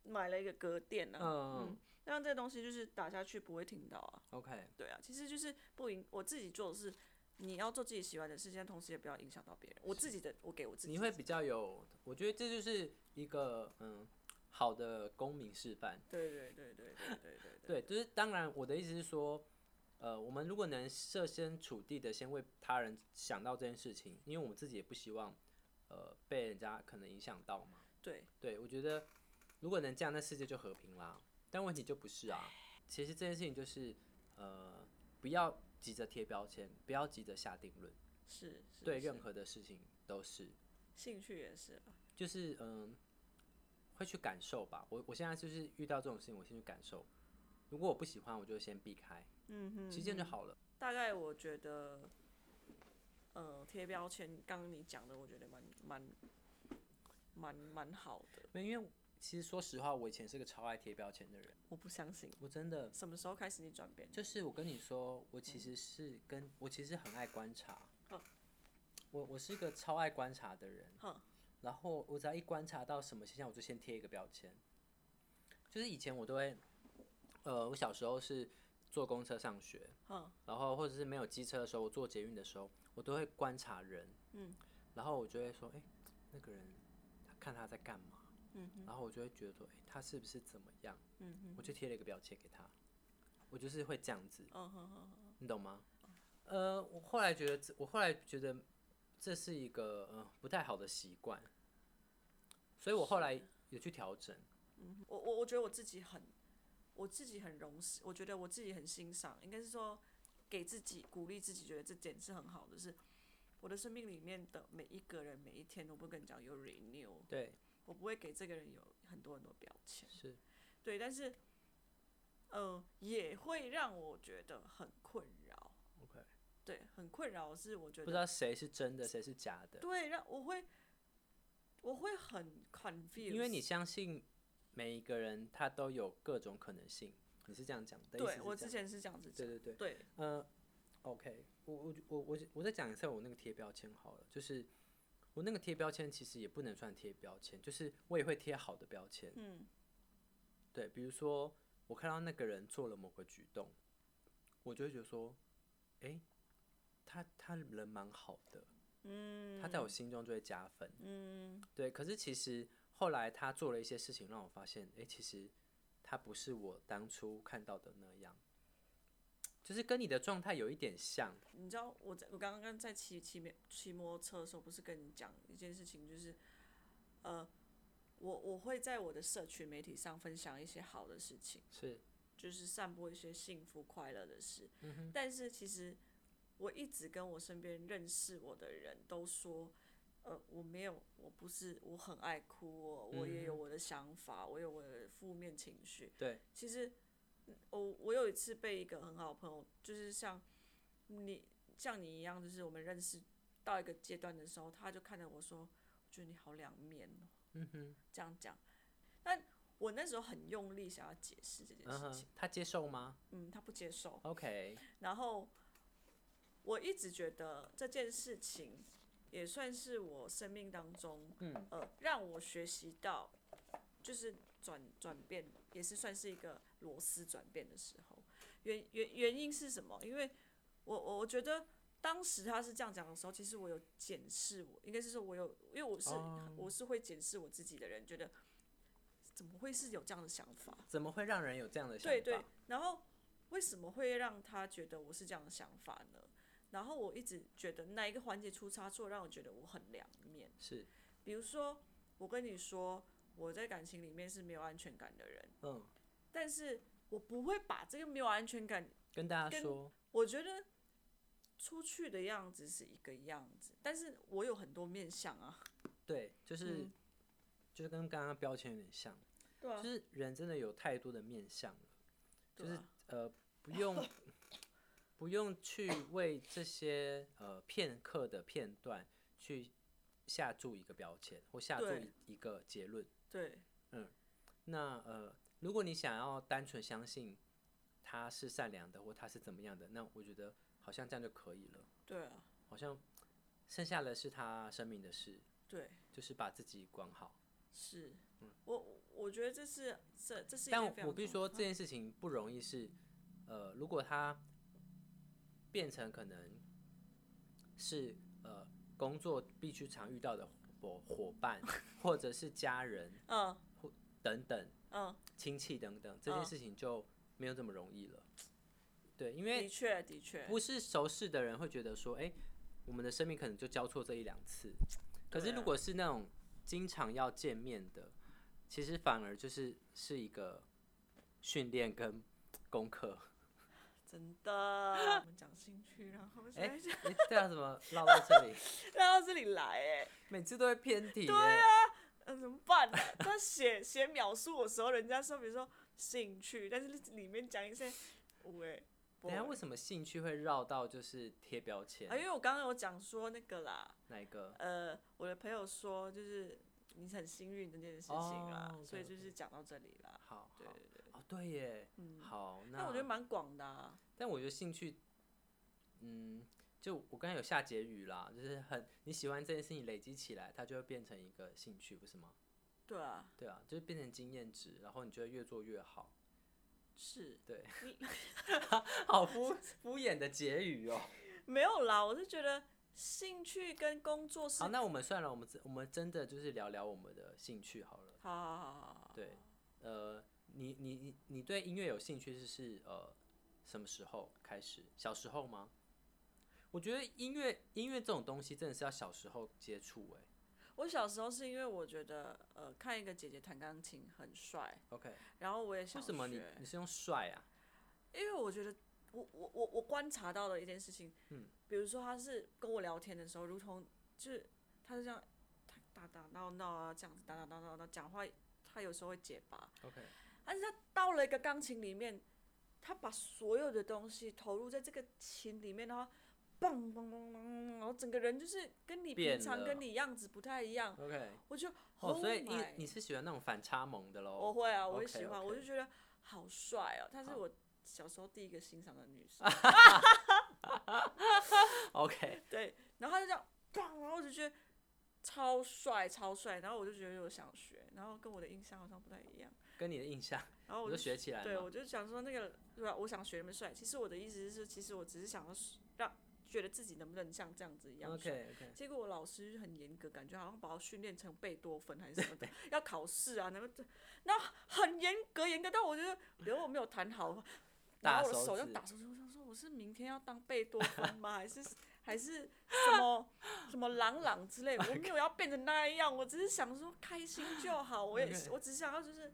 买了一个隔垫啊，嗯嗯，让这东西就是打下去不会听到啊。，OK，对啊，其实就是不影，我自己做的是，你要做自己喜欢的事情，但同时也不要影响到别人。我自己的，我给我自己。你会比较有，我觉得这就是一个嗯好的公民示范。对对对对对对对对，就是当然，我的意思是说，呃，我们如果能设身处地的先为他人想到这件事情，因为我们自己也不希望，呃，被人家可能影响到嘛。对对，我觉得如果能这样，那世界就和平啦。但问题就不是啊。其实这件事情就是，呃，不要急着贴标签，不要急着下定论，是是是对任何的事情都是，兴趣也是吧。就是嗯、会去感受吧。我我现在就是遇到这种事情，我先去感受。如果我不喜欢，我就先避开，嗯哼其实这样就好了。大概我觉得，呃，贴标签，刚刚你讲的，我觉得蛮蛮蛮蛮好的。没因为其实说实话，我以前是个超爱贴标签的人，我不相信，我真的什么时候开始你转变？就是我跟你说，我其实是跟我其实很爱观察嗯，我我是一个超爱观察的人哼，然后我只要一观察到什么现象，我就先贴一个标签。就是以前我都会，呃，我小时候是坐公车上学，嗯，然后或者是没有机车的时候，我坐捷运的时候，我都会观察人，嗯，然后我就会说，哎、那个人，他看他在干嘛，嗯然后我就会觉得说，哎、他是不是怎么样，嗯，我就贴了一个标签给他，我就是会这样子，嗯哼哼哼，你懂吗？呃，我后来觉得，我后来觉得这是一个呃不太好的习惯，所以我后来有去调整。嗯，我我我觉得我自己很，我自己很荣幸，我觉得我自己很欣赏，应该是说给自己鼓励自己，觉得这点是很好的，是我的生命里面的每一个人每一天，我不会跟你讲有 renew，对，我不会给这个人有很多很多标签，是，对，但是，呃，也会让我觉得很困扰。OK 对，很困扰是我觉得不知，道谁是真的，谁是假的，对，让我会，我会很 confused，因为你相信每一个人他都有各种可能性，你是这样讲的？对是我之前是这样子讲，对对对，对，呃，OK，我我我我我再讲一次我那个贴标签好了，就是我那个贴标签其实也不能算贴标签，就是我也会贴好的标签。嗯对，比如说我看到那个人做了某个举动，我就会觉得说，诶，他他人蛮好的，嗯他在我心中就会加分。嗯对，可是其实后来他做了一些事情，让我发现，诶，其实他不是我当初看到的那样，就是跟你的状态有一点像。你知道我在我刚刚在骑骑摩骑摩托车的时候，不是跟你讲一件事情，就是呃，我我会在我的社群媒体上分享一些好的事情，是，就是散播一些幸福快乐的事。嗯但是其实我一直跟我身边认识我的人都说，呃，我没有，我不是，我很爱哭哦，我也有我的想法，我有我的负面情绪。对，其实嗯我我有一次被一个很好的朋友，就是像你像你一样，就是我们认识到一个阶段的时候，他就看着我说，我觉得你好两面哦，嗯哼，这样讲。但我那时候很用力想要解释这件嗯事情，哼，他接受吗嗯，他不接受。？OK，然后我一直觉得这件事情也算是我生命当中，嗯呃，让我学习到，就是转转变，也是算是一个螺丝转变的时候。原原原因是什么？因为我我我觉得当时他是这样讲的时候，其实我有检视我，应该是说我有，因为我是、哦我是会检视我自己的人，觉得怎么会是有这样的想法？怎么会让人有这样的想法？对对，然后为什么会让他觉得我是这样的想法呢？然后我一直觉得哪一个环节出差错，让我觉得我很两面。是，比如说，我跟你说，我在感情里面是没有安全感的人，嗯，但是我不会把这个没有安全感，跟大家说，我觉得出去的样子是一个样子，但是我有很多面相啊，对，就是、嗯。就是跟刚刚标签有点像，对啊。就，是人真的有太多的面相了，就是啊。呃，不用 不用去为这些呃片刻的片段去下注一个标签或下注对一一个结论。对，嗯那呃，如果你想要单纯相信他是善良的或他是怎么样的，那我觉得好像这样就可以了。对啊，好像剩下的是他生命的事，对，就是把自己管好。是，我我觉得这是这这是但件非常我必须重说这件事情不容易是，呃，如果他变成可能是呃工作必须常遇到的伙伙伴，或者是家人嗯等等嗯，亲戚等等，这件嗯事情就没有这么容易了。对，因为的确的确，不是熟识的人会觉得说，哎、我们的生命可能就交错这一两次。可是如果是那种经常要见面的，其实反而就是是一个训练跟功课。真的，我们讲兴趣，然后现哎、在讲哎这样怎么绕到这里？绕到这里来，哎，每次都会偏题、对哎啊，呃，怎么办呢、他写写描述的时候，人家说，比如说兴趣，但是里面讲一些，喂，不等下为什么兴趣会绕到就是贴标签？啊，因为我刚刚有讲说那个啦，哪一个？呃，我的朋友说就是你很幸运这件事情啦，哦所以就是讲到这里啦。好，对好对对，耶，嗯，好，那但我觉得蛮广的啊。但我觉得兴趣，嗯，就我刚才有下结语啦，就是很你喜欢这件事情累积起来，它就会变成一个兴趣，不是吗？对啊，对啊，就是变成经验值，然后你就会越做越好。是对，好敷敷衍的结语哦。没有啦，我是觉得兴趣跟工作是好，那我们算了，我们真我们真的就是聊聊我们的兴趣好了。好好好，对，呃，你你你你对音乐有兴趣是是呃什么时候开始？小时候吗？我觉得音乐音乐这种东西真的是要小时候接触哎、我小时候是因为我觉得呃看一个姐姐弹钢琴很帅，OK，然后我也想为什么你你是用帅啊？因为我觉得我我我我观察到的一件事情，嗯，比如说他是跟我聊天的时候，如同就是他是这样打打闹闹啊，这样子打打闹闹闹讲话，他有时候会结巴，OK，但是他到了一个钢琴里面，他把所有的东西投入在这个琴里面的话。嘣嘣嘣嘣，然后整个人就是跟你平常跟你样子不太一样，OK，我就哦，所以 Oh 你你是喜欢那种反差萌的喽？我会啊，我会 OK，喜欢我就觉得好帅哦、他是我小时候第一个欣赏的女生。OK，对，然后他就这样，砰，然后我就觉得超帅超帅，然后我就觉得我想学，然后跟我的印象好像不太一样。跟你的印象，然后我就学起来。对，我就想说那个，对吧？我想学那么帅。其实我的意思是，其实我只是想要让觉得自己能不能像这样子一样帅。OK OK。结果我老师很严格，感觉好像把我训练成贝多芬还是什么的，要考试啊，那个，那很严格，严格到我觉得，如果我没有弹好，然后我的手就打手指，我想说我是明天要当贝多芬吗？还是还是什么什么朗朗之类？我没有要变成那样，我只是想说开心就好。我也我只想要就是。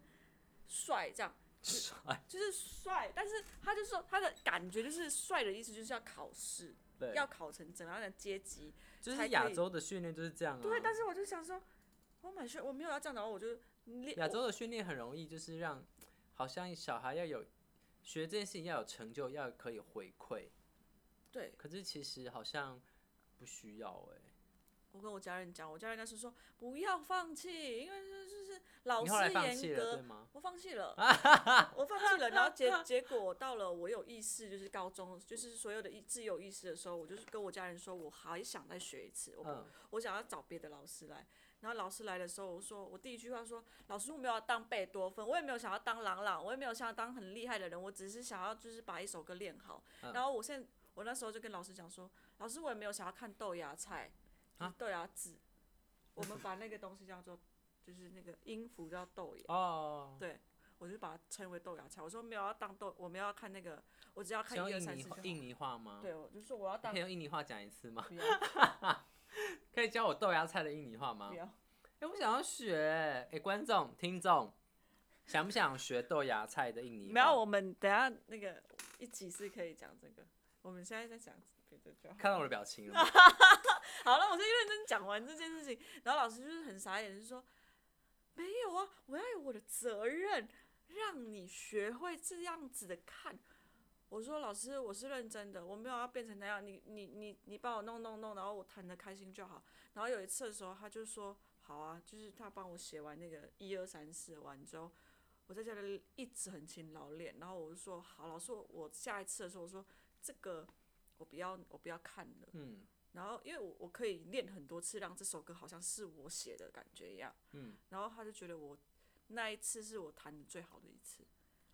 帅这样，帅就是帅，但是他就说他的感觉就是帅的意思就是要考试，要考成怎样的阶级，就是亚洲的训练就是这样啊。对，但是我就想说，我蛮训，我没有要这样的话，我就亚洲的训练很容易，就是让好像小孩要有学这件事情要有成就，要可以回馈。对，可是其实好像不需要哎。我跟我家人讲，我家人那时说不要放弃，因为就是老师严格。我放弃了，我放弃了。然后结 结果到了我有意识，就是高中，就是所有的意自有意识的时候，我就是跟我家人说，我还想再学一次，我我想要找别的老师来。然后老师来的时候，我说我第一句话说，老师我没有要当贝多芬，我也没有想要当朗朗，我也没有想要当很厉害的人，我只是想要就是把一首歌练好。然后我现我那时候就跟老师讲说，老师我也没有想要看豆芽菜。啊，豆芽籽，我们把那个东西叫做，就是那个音符叫豆芽。哦。对，我就把它称为豆芽菜。我说没有要当豆，我们要看那个，我只要看一二三四。印尼话吗？对，我就说我要 当。可以用印尼话讲一次吗？可以教我豆芽菜的印尼话吗？不要。哎，我想要学。哎，观众、听众，想不想学豆芽菜的印尼？没有，我们等下那个一起是可以讲这个。我们现在在讲。看到我的表情了。好了，我就认真讲完这件事情，然后老师就是很傻眼，就是说：“没有啊，我要有我的责任，让你学会这样子的看。”我说：“老师，我是认真的，我没有要变成那样。你你你你帮我弄弄弄，然后我弹的开心就好。”然后有一次的时候，他就说：“好啊，就是他帮我写完那个一二三四完之后，我在家里一直很勤劳练。然后我就说：好，老师，我下一次的时候，我说这个。”我不要，我不要看了。嗯。然后，因为我我可以练很多次，让这首歌好像是我写的感觉一样。嗯。然后他就觉得我那一次是我弹的最好的一次。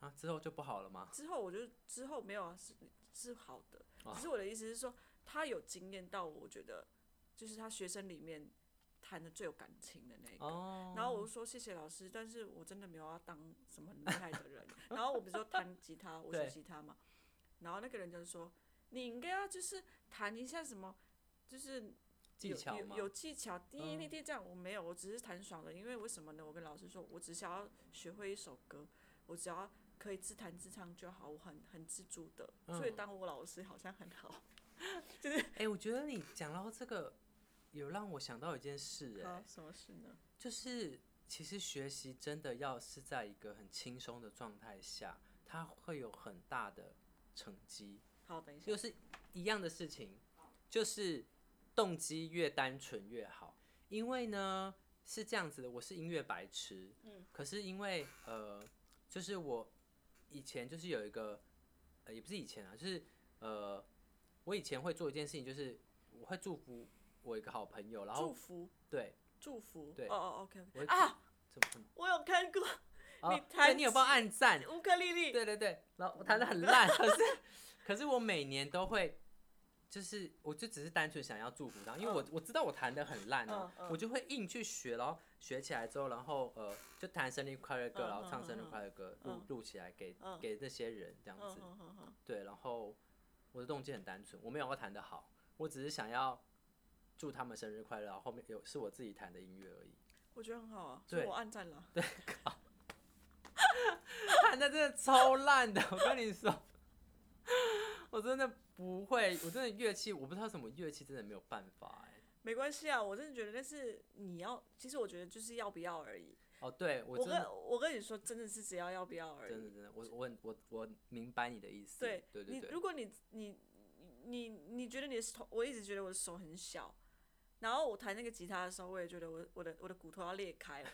啊，之后就不好了吗？之后我就之后没有啊，是是好的。只是我的意思是说，他有经验到，我觉得就是他学生里面弹的最有感情的那个。哦。然后我就说谢谢老师，但是我真的没有要当什么很厉害的人。然后我比如说弹吉他，我学吉他嘛。然后那个人就是说。你应该要就是弹一下什么，就是技巧有有技巧，第一那天这样我没有，我只是弹爽了。因为为什么呢？我跟老师说，我只想要学会一首歌，我只要可以自弹自唱就好，我很很自主的。所以当我老师好像很好，就是。哎，我觉得你讲到这个，有让我想到一件事，哎，什么事呢？就是其实学习真的要是在一个很轻松的状态下，它会有很大的成绩。好，等一下，就是一样的事情，就是动机越单纯越好。因为呢是这样子的，我是音乐白痴，嗯，可是因为呃，就是我以前就是有一个，呃，也不是以前啊，就是呃，我以前会做一件事情，就是我会祝福我一个好朋友，然后祝福，对，祝福，对，哦哦，OK，啊，我有看过，你弹，你有帮按赞乌克丽丽，对对对，然后我弹的很烂，可是。可是我每年都会，就是我就只是单纯想要祝福他，因为我我知道我弹的很烂啊，我就会硬去学，然后学起来之后，然后呃就弹生日快乐歌，然后唱生日快乐歌，录录起来给给那些人这样子，对，然后我的动机很单纯，我没有要弹的好，我只是想要祝他们生日快乐，然后后面有是我自己弹的音乐而已。我觉得很好啊，对，我暗赞了。对，弹的 真的超烂的，我跟你说。我真的不会，我真的乐器，我不知道什么乐器，真的没有办法哎。没关系啊，我真的觉得那是你要，其实我觉得就是要不要而已。哦，对，我跟我跟你说，真的是只要要不要而已。真的真的，我我我我明白你的意思。对对对。你如果你你你你觉得你的手，我一直觉得我的手很小，然后我弹那个吉他的时候，我也觉得我我的我的骨头要裂开了。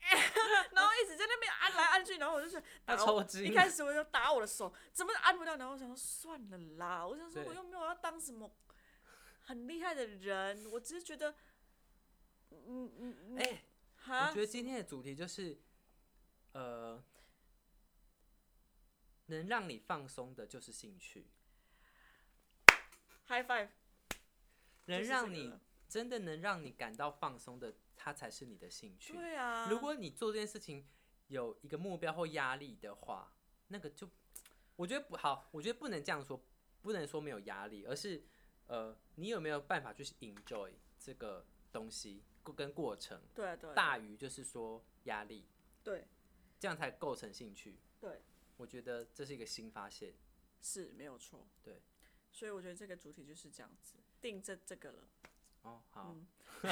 然后一直在那边按来按去，然后我就是 打我，抽筋一开始我就打我的手，怎么按不到？然后我想说算了啦，我想说我又没有要当什么很厉害的人，我只是觉得，嗯嗯嗯，哎、哈？我觉得今天的主题就是，呃，能让你放松的就是兴趣，high five，能让你真的能让你感到放松的，它才是你的兴趣。对啊，如果你做这件事情有一个目标或压力的话，那个就我觉得不好，我觉得不能这样说，不能说没有压力，而是呃，你有没有办法去 enjoy 这个东西过跟过程，对啊对啊大于就是说压力，对这样才构成兴趣。对我觉得这是一个新发现。是没有错，对，所以我觉得这个主题就是这样子定这这个了。哦，好，嗯。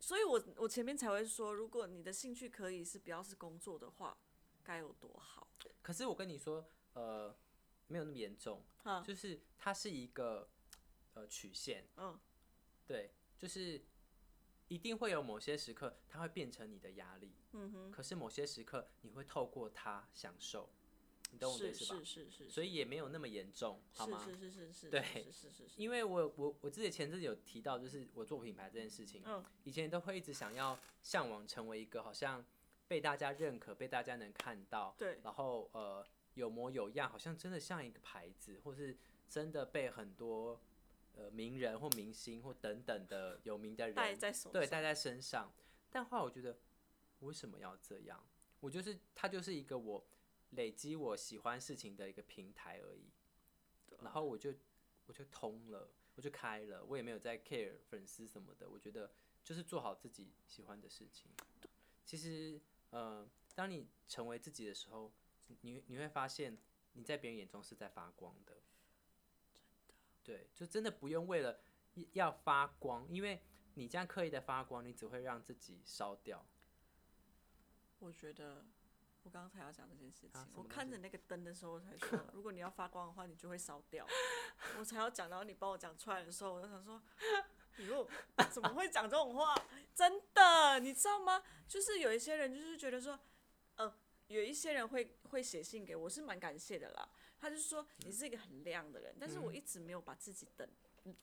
所以我我前面才会说，如果你的兴趣可以是不要是工作的话，该有多好。可是我跟你说，呃，没有那么严重，哈。就是它是一个呃曲线，嗯，对，就是一定会有某些时刻，它会变成你的压力。嗯哼，可是某些时刻，你会透过它享受，你懂我的意是思吧？是是是，所以也没有那么严重，好吗？是是是是是，对是是是是，因为我我我自己前阵子有提到，就是我做品牌这件事情，嗯以前都会一直想要向往成为一个好像被大家认可、被大家能看到，对然后呃有模有样，好像真的像一个牌子，或是真的被很多呃名人或明星或等等的有名的人戴在手，对戴在身上。但后来我觉得，我为什么要这样？我就是它就是一个我累积我喜欢事情的一个平台而已。然后我就我就通了，我就开了，我也没有在 care 粉丝什么的。我觉得就是做好自己喜欢的事情。其实，呃，当你成为自己的时候，你你会发现你在别人眼中是在发光的。对，就真的不用为了要发光，因为你这样刻意的发光，你只会让自己烧掉。我觉得我刚刚才要讲这件事情，我看着那个灯的时候，我才说，如果你要发光的话，你就会烧掉。我才要讲，然后你帮我讲出来的时候，我就想说，哟，怎么会讲这种话？真的，你知道吗？就是有一些人就是觉得说，呃，有一些人会会写信给我，是蛮感谢的啦。他就说你是一个很亮的人，但是我一直没有把自己灯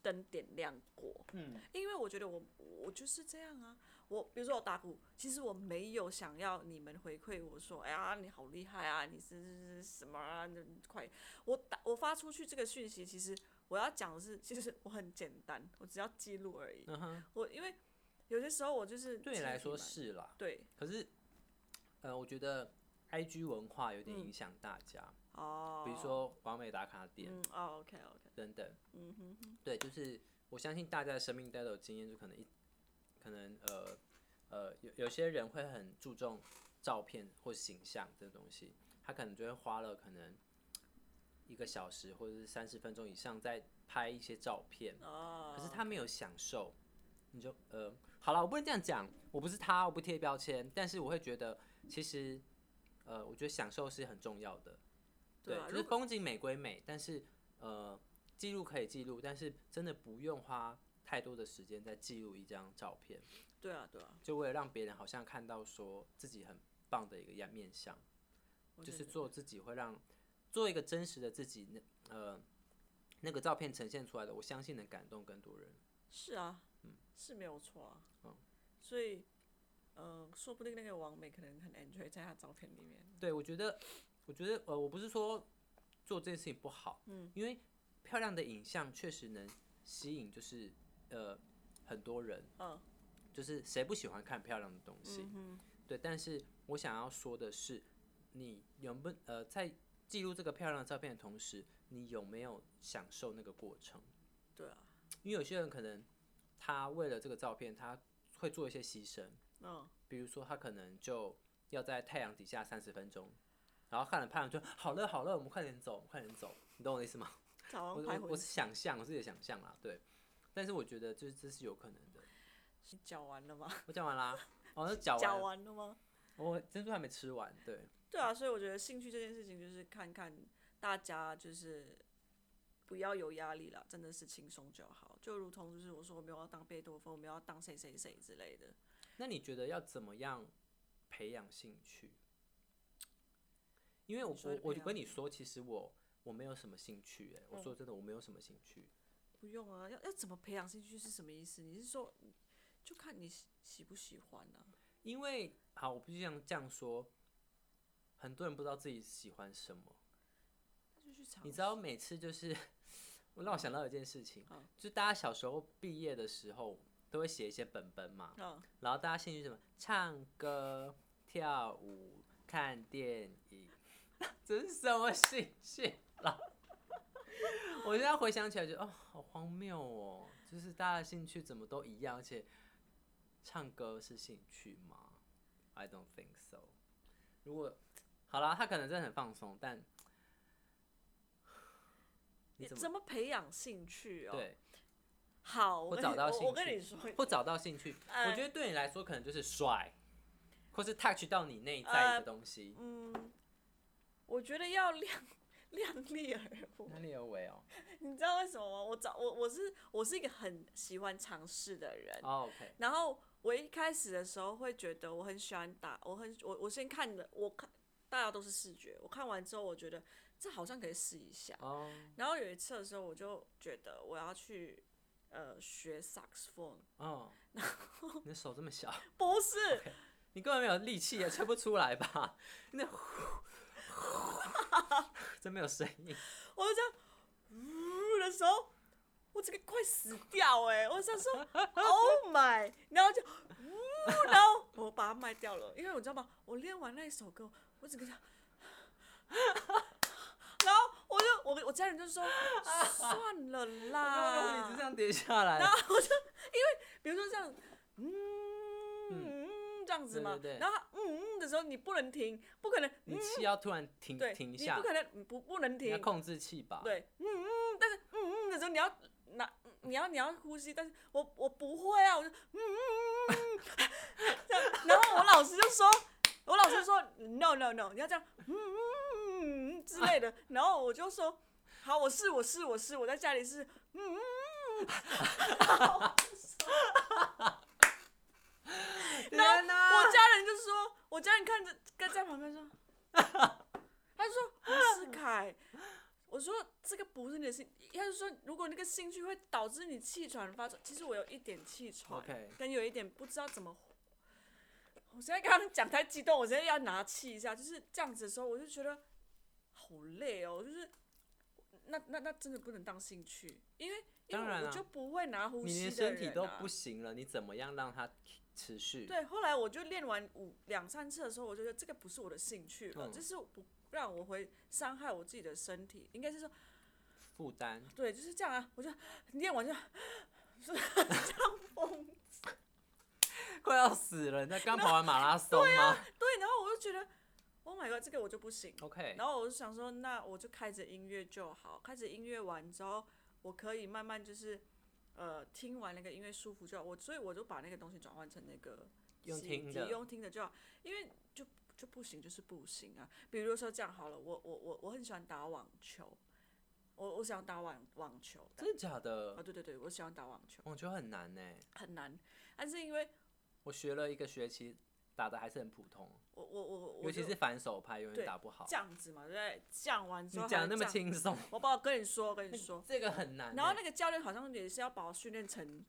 灯点亮过。嗯，因为我觉得我我就是这样啊。我比如说我打鼓，其实我没有想要你们回馈我说，哎呀你好厉害啊，你是什么啊，你快！我打我发出去这个讯息，其实我要讲的是，其实我很简单，我只要记录而已。嗯哼，我因为有些时候我就是对你来说是啦。对可是，呃，我觉得 I G 文化有点影响大家，哦，比如说完美打卡点嗯哦 OK OK 等等。嗯哼哼对，就是我相信大家的生命都有经验，就可能一可能呃呃有有些人会很注重照片或形象这东西，他可能就会花了可能一个小时或者是三十分钟以上在拍一些照片，哦，可是他没有享受，你就呃，好了，我不能这样讲，我不是他，我不贴标签，但是我会觉得，其实，呃，我觉得享受是很重要的，就是对啊如风景美归美，但是呃，记录可以记录，但是真的不用花太多的时间在记录一张照片，对啊对啊，就为了让别人好像看到说自己很棒的一个样面相，就是。做自己会让做一个真实的自己，那呃，那个照片呈现出来的，我相信能感动更多人。是啊，嗯。是没有错啊，嗯。所以，呃，说不定那个王美可能很 enjoy 在她照片里面，对，我觉得，我觉得，呃，我不是说做这件事情不好，嗯，因为漂亮的影像确实能吸引，就是呃很多人，嗯，就是谁不喜欢看漂亮的东西，嗯，对。但是我想要说的是，你有不呃在记录这个漂亮的照片的同时，你有没有享受那个过程？对啊，因为有些人可能他为了这个照片，他会做一些牺牲，嗯，比如说他可能就要在太阳底下三十分钟，然后看了太阳就好了好了，我们快点走，快点走，你懂我的意思吗？我我我是想象，我自己的想象啦，对。但是我觉得就是这是有可能的。你 讲完了吗？我讲完啦，哦，那讲讲完了，吗？我珍珠还没吃完，对，对啊，所以我觉得兴趣这件事情就是看看大家就是不要有压力啦，真的是轻松就好。就如同就是我说我没有要当贝多芬，我没有要当谁谁谁之类的，那你觉得要怎么样培养兴趣？因为我我我就跟你说，其实我我没有什么兴趣，哎，我说真的，我没有什么兴趣。不用啊，要要怎么培养兴趣是什么意思？你是说，就看你喜喜不喜欢呢？因为好，我不是这样这样说，很多人不知道自己喜欢什么。你知道，每次就是 我让我想到一件事情，就大家小时候毕业的时候都会写一些本本嘛，然后大家兴趣什么？唱歌、跳舞、看电影，这是什么兴趣啦？我现在回想起来，觉得哦，好荒谬哦！就是大家的兴趣怎么都一样，而且唱歌是兴趣吗？I don't think so。如果好了，他可能真的很放松，但你怎么培养兴趣哦？对，好，我找到兴趣，我跟你说，不找到兴趣，我觉得对你来说可能就是帅，或是 touch 到你内在的东西。嗯，我觉得要亮。量力而为，量力而为哦。你知道为什么吗？我找我我是我是一个很喜欢尝试的人。OK。然后我一开始的时候会觉得我很喜欢打，我很我我先看的，我看大家都是视觉，我看完之后我觉得这好像可以试一下。哦。然后有一次的时候我就觉得我要去呃学萨克斯风。哦。然后你的手这么小？不是。你根本没有力气也吹不出来吧？那。真没有声音，我就这样呜的时候，我这个快死掉哎！我想说，Oh my！然后就呜，然后我把它卖掉了，因为我知道吗？我练完那一首歌，我整个这样，然后我就我我家人就说算了啦，你就这样跌下来，然后我就因为比如说这样，嗯。这样子嘛，然后嗯嗯的时候你不能停，不可能，你气要突然停停下，你不可能不不能停，要控制气吧？对，嗯嗯，但是嗯嗯的时候你要拿，你要你要呼吸，但是我我不会啊，我就嗯嗯嗯。嗯，这样，然后我老师就说，我老师说 no no no，你要这样嗯嗯嗯嗯之类的，然后我就说好，我是我是我是，我在家里是嗯嗯嗯。然后我家人就说，我家人看着跟在旁边说，他说吴思凯，我说这个不是你的兴，他就说如果那个兴趣会导致你气喘发作，其实我有一点气喘，跟有一点不知道怎么，我现在刚刚讲太激动，我现在要拿气一下，就是这样子的时候，我就觉得好累哦，就是那那那真的不能当兴趣，因为因为我就不会拿呼吸的啊，你身体都不行了，你怎么样让它？持续对，后来我就练完五两三次的时候，我就觉得这个不是我的兴趣了，这是不让我会伤害我自己的身体，应该是说负担。对，就是这样啊，我就练完就 这样疯子，快要死了。那刚跑完马拉松吗？对，然后我就觉得，Oh my god，这个我就不行。OK，然后我就想说，那我就开着音乐就好，开着音乐完之后，我可以慢慢就是。呃，听完那个音乐舒服就好，我所以我就把那个东西转换成那个用听的，用听的就好，因为就就不行，就是不行啊。比如说这样好了，我我我我很喜欢打网球，我我喜欢打网网球，真的假的？啊，对对对，我喜欢打网球，网球很难呢，很难，但是因为我学了一个学期。打的还是很普通，我我我，尤其是反手拍永远打不好。这样子嘛，对不对？降完之后你讲那么轻松，我不跟你说，跟你说，这个很难。然后那个教练好像也是要把我训练成，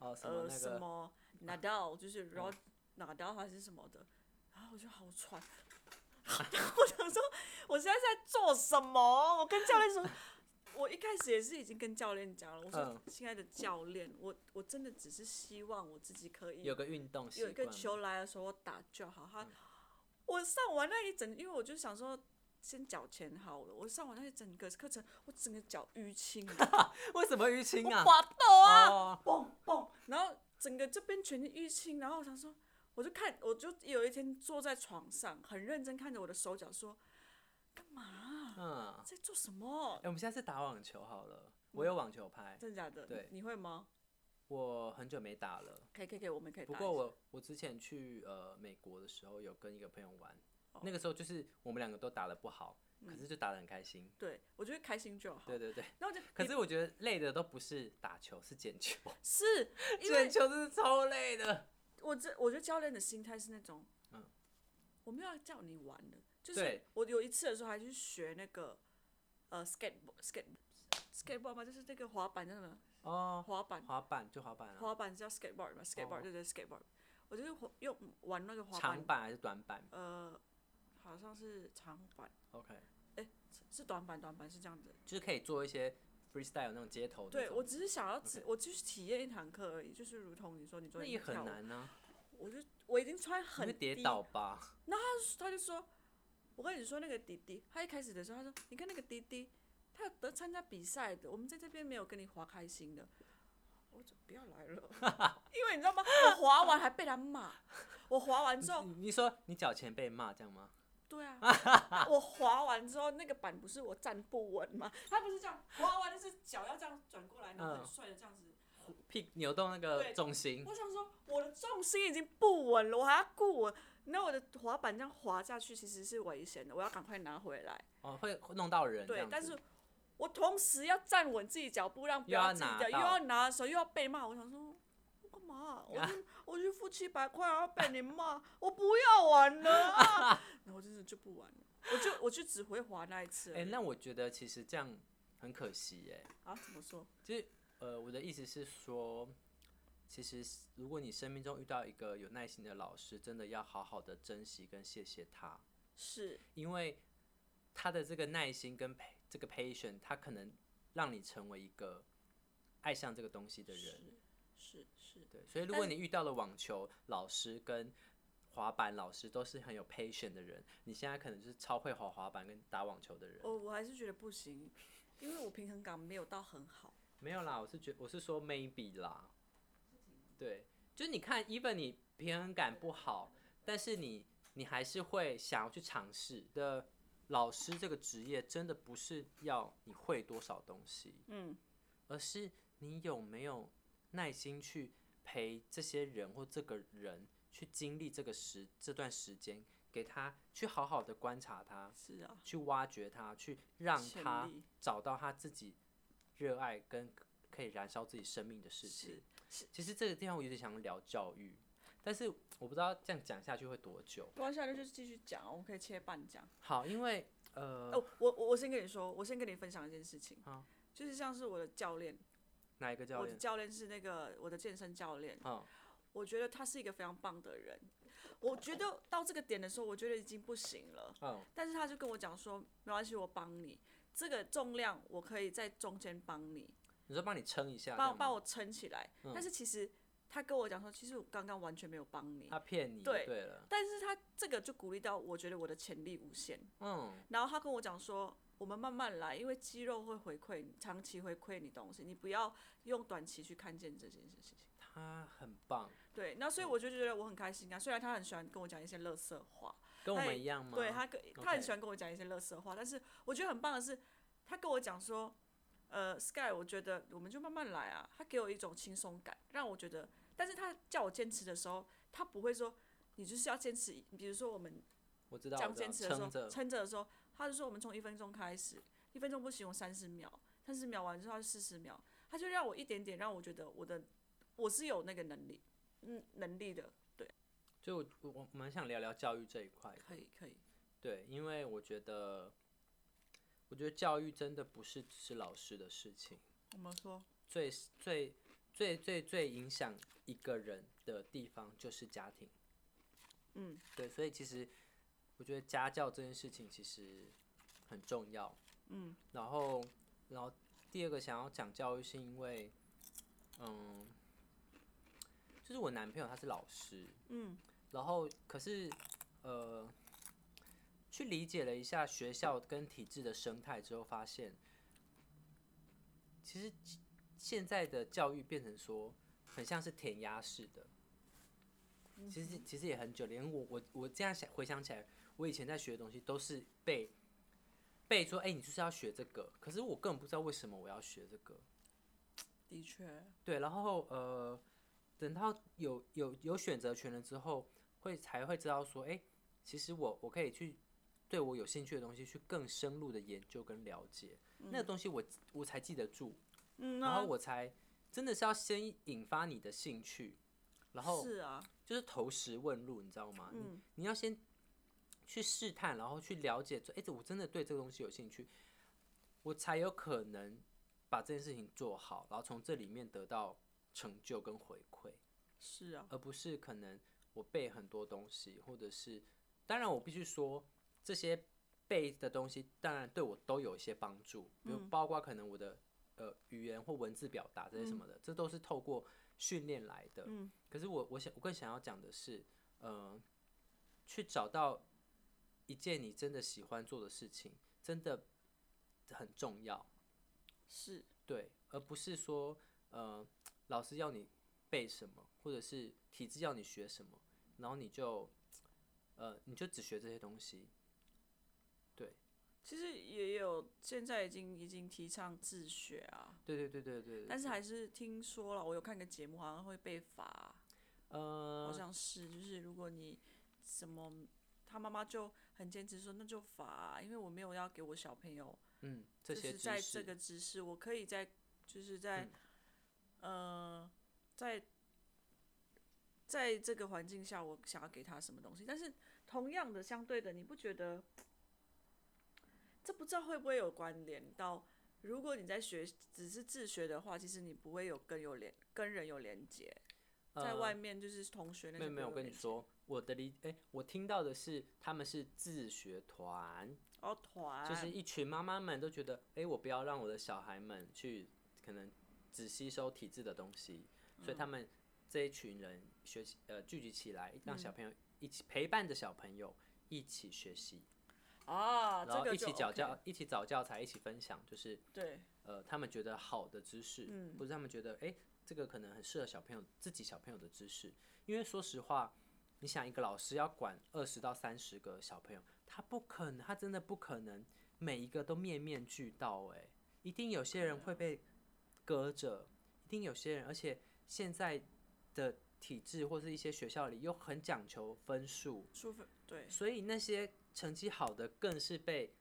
呃，什么 Nadal，就是然后 Nadal 还是什么的，然后我就好喘，我想说我现在在做什么？我跟教练说。我一开始也是已经跟教练讲了，我说：“亲爱的教练，我我真的只是希望我自己可以有个运动有一个球来的时候我打就好。”他，我上完那一整，因为我就想说先缴钱好了。我上完那一整个课程，我整个脚淤青。为什么淤青啊？滑倒啊！嘣嘣，然后整个这边全是淤青。然后我想说，我就看，我就有一天坐在床上，很认真看着我的手脚说。嗯，在做什么？哎，我们现在是打网球好了。我有网球拍，真的假的？对，你会吗？我很久没打了。可以可以可以，我们可以。不过我我之前去呃美国的时候，有跟一个朋友玩，那个时候就是我们两个都打的不好，可是就打的很开心。对，我觉得开心就好。对对对。那我就，可是我觉得累的都不是打球，是捡球。是，捡球真是超累的。我这我觉得教练的心态是那种，嗯，我没有要叫你玩的，就是对。我有一次的时候还去学那个呃 skate skate skateboard 嘛，就是那个滑板那个哦，滑板，滑板就滑板啊，滑板是叫 skateboard 嘛，skateboard 哦。对对 skateboard，我就是用玩那个滑板，长板还是短板？呃，好像是长板，？OK，是短板，短板是这样子。就是可以做一些 freestyle 那种街头的对我只是想要只我就是体验一堂课而已，就是如同你说你做那也很难呢，我就我已经穿很会跌倒吧？他就说，我跟你说那个弟弟，他一开始的时候他说，你看那个弟弟，他有得参加比赛的，我们在这边没有跟你滑开心的，我就不要来了，因为你知道吗？我滑完还被他骂，我滑完之后，你你说你脚前被骂这样吗？对啊，我滑完之后那个板不是我站不稳吗？他不是这样滑完就是脚要这样转过来，然后很嗯帅的这样子。屁扭动那个重心，我想说，我的重心已经不稳了，我还要顾我，那我的滑板这样滑下去其实是危险的，我要赶快拿回来。哦，会会弄到人。对但是我同时要站稳自己脚步，让不要自己掉，又要拿的时候又要被骂。我想说，我干嘛、我去我去付七百块，然后被你骂，我不要玩了、啊。然后我真的就不玩了，我就我就只会滑那一次而哎、已。那我觉得其实这样很可惜哎、啊，怎么说？就是呃，我的意思是说，其实如果你生命中遇到一个有耐心的老师，真的要好好的珍惜跟谢谢他，是因为他的这个耐心跟这个 patient，他可能让你成为一个爱上这个东西的人。是是，对，所以如果你遇到了网球老师跟滑板老师都是很有 patient 的人，你现在可能就是超会滑滑板跟打网球的人。我我还是觉得不行，因为我平衡感没有到很好。没有啦，我是觉我是说 maybe 啦，对，就是你看，even 你平衡感不好，但是你你还是会想要去尝试的。老师这个职业真的不是要你会多少东西，嗯，而是你有没有耐心去陪这些人或这个人去经历这个时这段时间，给他去好好的观察他，是啊，去挖掘他，去让他找到他自己热爱跟可以燃烧自己生命的事情。其实这个地方我有点想聊教育，但是我不知道这样讲下去会多久。没关系啊，那就继续讲，我们可以切半讲。好，因为呃，哦，我我我先跟你说，我先跟你分享一件事情，好就是像是我的教练，哪一个教练我的？教练是那个我的健身教练，啊，我觉得他是一个非常棒的人。我觉得到这个点的时候，我觉得已经不行了，嗯，但是他就跟我讲说，没关系，我帮你，这个重量我可以在中间帮你，你说帮你撑一下，帮帮我撑起来。嗯但是其实他跟我讲说，其实我刚刚完全没有帮你，他骗你对对了，但是他这个就鼓励到我觉得我的潜力无限。嗯，然后他跟我讲说，我们慢慢来，因为肌肉会回馈你，长期回馈你东西，你不要用短期去看见这件事情。他很棒，对，那所以我就觉得我很开心啊。虽然他很喜欢跟我讲一些乐色话，跟我们一样吗？对他跟他很喜欢跟我讲一些乐色话，但是我觉得很棒的是，他跟我讲说，呃，Sky，我觉得我们就慢慢来啊。他给我一种轻松感，让我觉得，但是他叫我坚持的时候，他不会说你就是要坚持，比如说我们我知道，这样我知道坚持的时候，撑着，的时候，他就说我们从一分钟开始，一分钟不行，我三十秒，三十秒完之后四十秒，他就让我一点点让我觉得我的我是有那个能力，嗯，能力的，对，就我我我蛮想聊聊教育这一块，可以可以，对，因为我觉得，我觉得教育真的不是只是老师的事情，怎么说？最最最最最影响一个人的地方就是家庭。嗯，对，所以其实我觉得家教这件事情其实很重要。嗯，然后，然后第二个想要讲教育，是因为，嗯，就是我男朋友他是老师，嗯，然后可是呃，去理解了一下学校跟体制的生态之后，发现其实现在的教育变成说很像是填鸭式的。其实其实也很久，连我我我这样想回想起来，我以前在学的东西都是背背说，哎、你就是要学这个，可是我根本不知道为什么我要学这个。的确，对，然后呃，等到有有有选择权了之后，会才会知道说，哎、其实我我可以去对我有兴趣的东西去更深入的研究跟了解，那个东西我我才记得住，嗯，然后我才真的是要先引发你的兴趣，然后是啊，就是投石问路，你知道吗？嗯。你你要先去试探，然后去了解，说，哎、这我真的对这个东西有兴趣，我才有可能把这件事情做好，然后从这里面得到成就跟回馈，是啊，而不是可能我背很多东西，或者是，当然我必须说这些背的东西，当然对我都有一些帮助，比如包括可能我的呃语言或文字表达这些什么的，这都是透过训练来的。嗯可是我我想我更想要讲的是，呃，去找到一件你真的喜欢做的事情，真的很重要。是，对，而不是说呃，老师要你背什么，或者是体制要你学什么，然后你就呃，你就只学这些东西。对，其实也有现在已经已经提倡自学啊，对对对对对对。但是还是听说了，我有看个节目，好像会被罚，呃好呃，像是，就是如果你什么，他妈妈就很坚持说那就罚啊、因为我没有要给我小朋友，嗯，这就是在这，个知识，我可以在就是在、呃在在这个环境下，我想要给他什么东西，但是同样的，相对的，你不觉得这不知道会不会有关联到？如果你在学只是自学的话，其实你不会有跟有连跟人有连接，在呃外面就是同学那些没有没有，我跟你说，我的理哎、我听到的是他们是自学团，哦团。就是一群妈妈们都觉得，哎、我不要让我的小孩们去可能只吸收体制的东西，所以他们这一群人学习呃聚集起来，让小朋友一起陪伴着小朋友一起学习，啊，然后一起找 OK 教，一起找教材，一起分享，就是对，呃他们觉得好的知识，嗯。不是他们觉得哎、诶这个可能很适合小朋友自己小朋友的知识，因为说实话，你想一个老师要管二十到三十个小朋友，他不可能，他真的不可能每一个都面面俱到，哎，一定有些人会被隔着，一定有些人，而且现在的体制或是一些学校里又很讲求分数，对。所以那些成绩好的更是被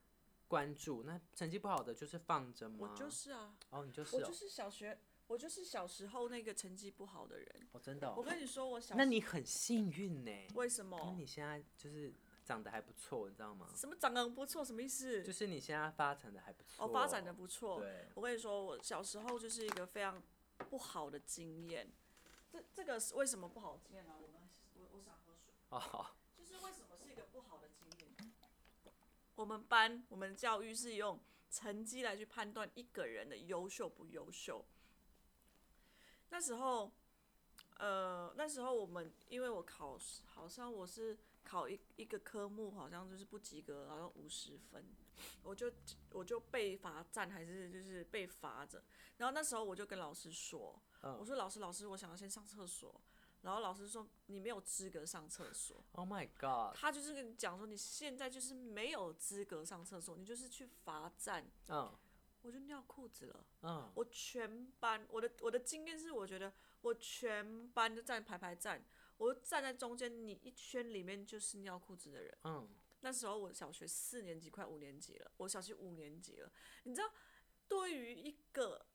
关注，那成绩不好的就是放着吗？我就是啊，哦，你就是哦我就，是小学，我就是小时候那个成绩不好的人。哦，真的、哦，我跟你说，我 小那你很幸运呢，为什么因为？你现在就是长得还不错，你知道吗？什么长得很不错？什么意思？就是你现在发展的还不错，哦，发展的不错。对，我跟你说，我小时候就是一个非常不好的经验。这这个是为什么不好的经验呢？我们我我想喝水。哦，就是为什么是一个不好的经验？我们班我们教育是用成绩来去判断一个人的优秀不优秀。那时候，呃，那时候我们因为我考试，好像我是考一一个科目，好像就是不及格，好像五十分，我就我就被罚站，还是就是被罚着。然后那时候我就跟老师说，嗯我说老师老师，我想要先上厕所。然后老师说你没有资格上厕所。Oh my god，他就是跟你讲说，你现在就是没有资格上厕所，你就是去罚站。嗯我就尿裤子了。嗯，我全班，我的我的经验是，我觉得我全班就站排排站，我就站在中间，你一圈里面就是尿裤子的人。嗯，那时候我小学四年级，快五年级了，我小学五年级了。你知道，对于一个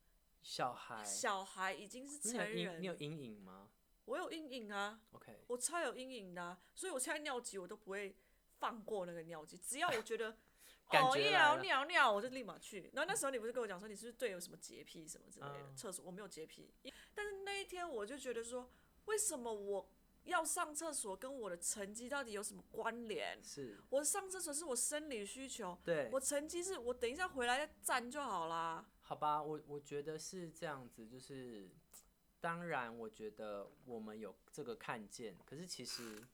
小孩，小孩已经是成人，你有阴影吗我有阴影啊。？OK，我超有阴影的啊、所以我现在尿急我都不会放过那个尿急，只要我觉得 感哦觉来要尿尿，我就立马去。然后那时候你不是跟我讲说你是不是对有什么洁癖什么之类的？嗯厕所我没有洁癖，但是那一天我就觉得说，为什么我要上厕所跟我的成绩到底有什么关联？是，我上厕所是我生理需求，对，我成绩是我等一下回来再站就好啦。好吧，我我觉得是这样子，就是当然，我觉得我们有这个看见，可是其实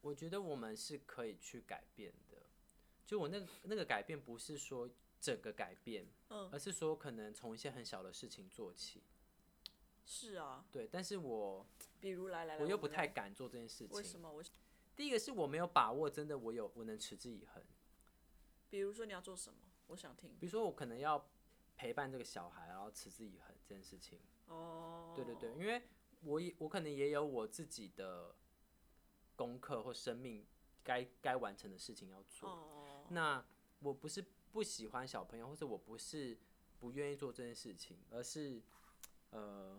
我觉得我们是可以去改变的。就我那个那个改变，不是说整个改变，嗯，而是说可能从一些很小的事情做起。是啊，对，但是我比如来来来，我又不太敢做这件事情。为什么？我第一个是我没有把握，真的我有我能持之以恒。比如说你要做什么？我想听。比如说我可能要陪伴这个小孩，然后持之以恒这件事情。哦，对对对，因为我也我可能也有我自己的功课或生命该该完成的事情要做。哦，那我不是不喜欢小朋友，或者我不是不愿意做这件事情，而是呃，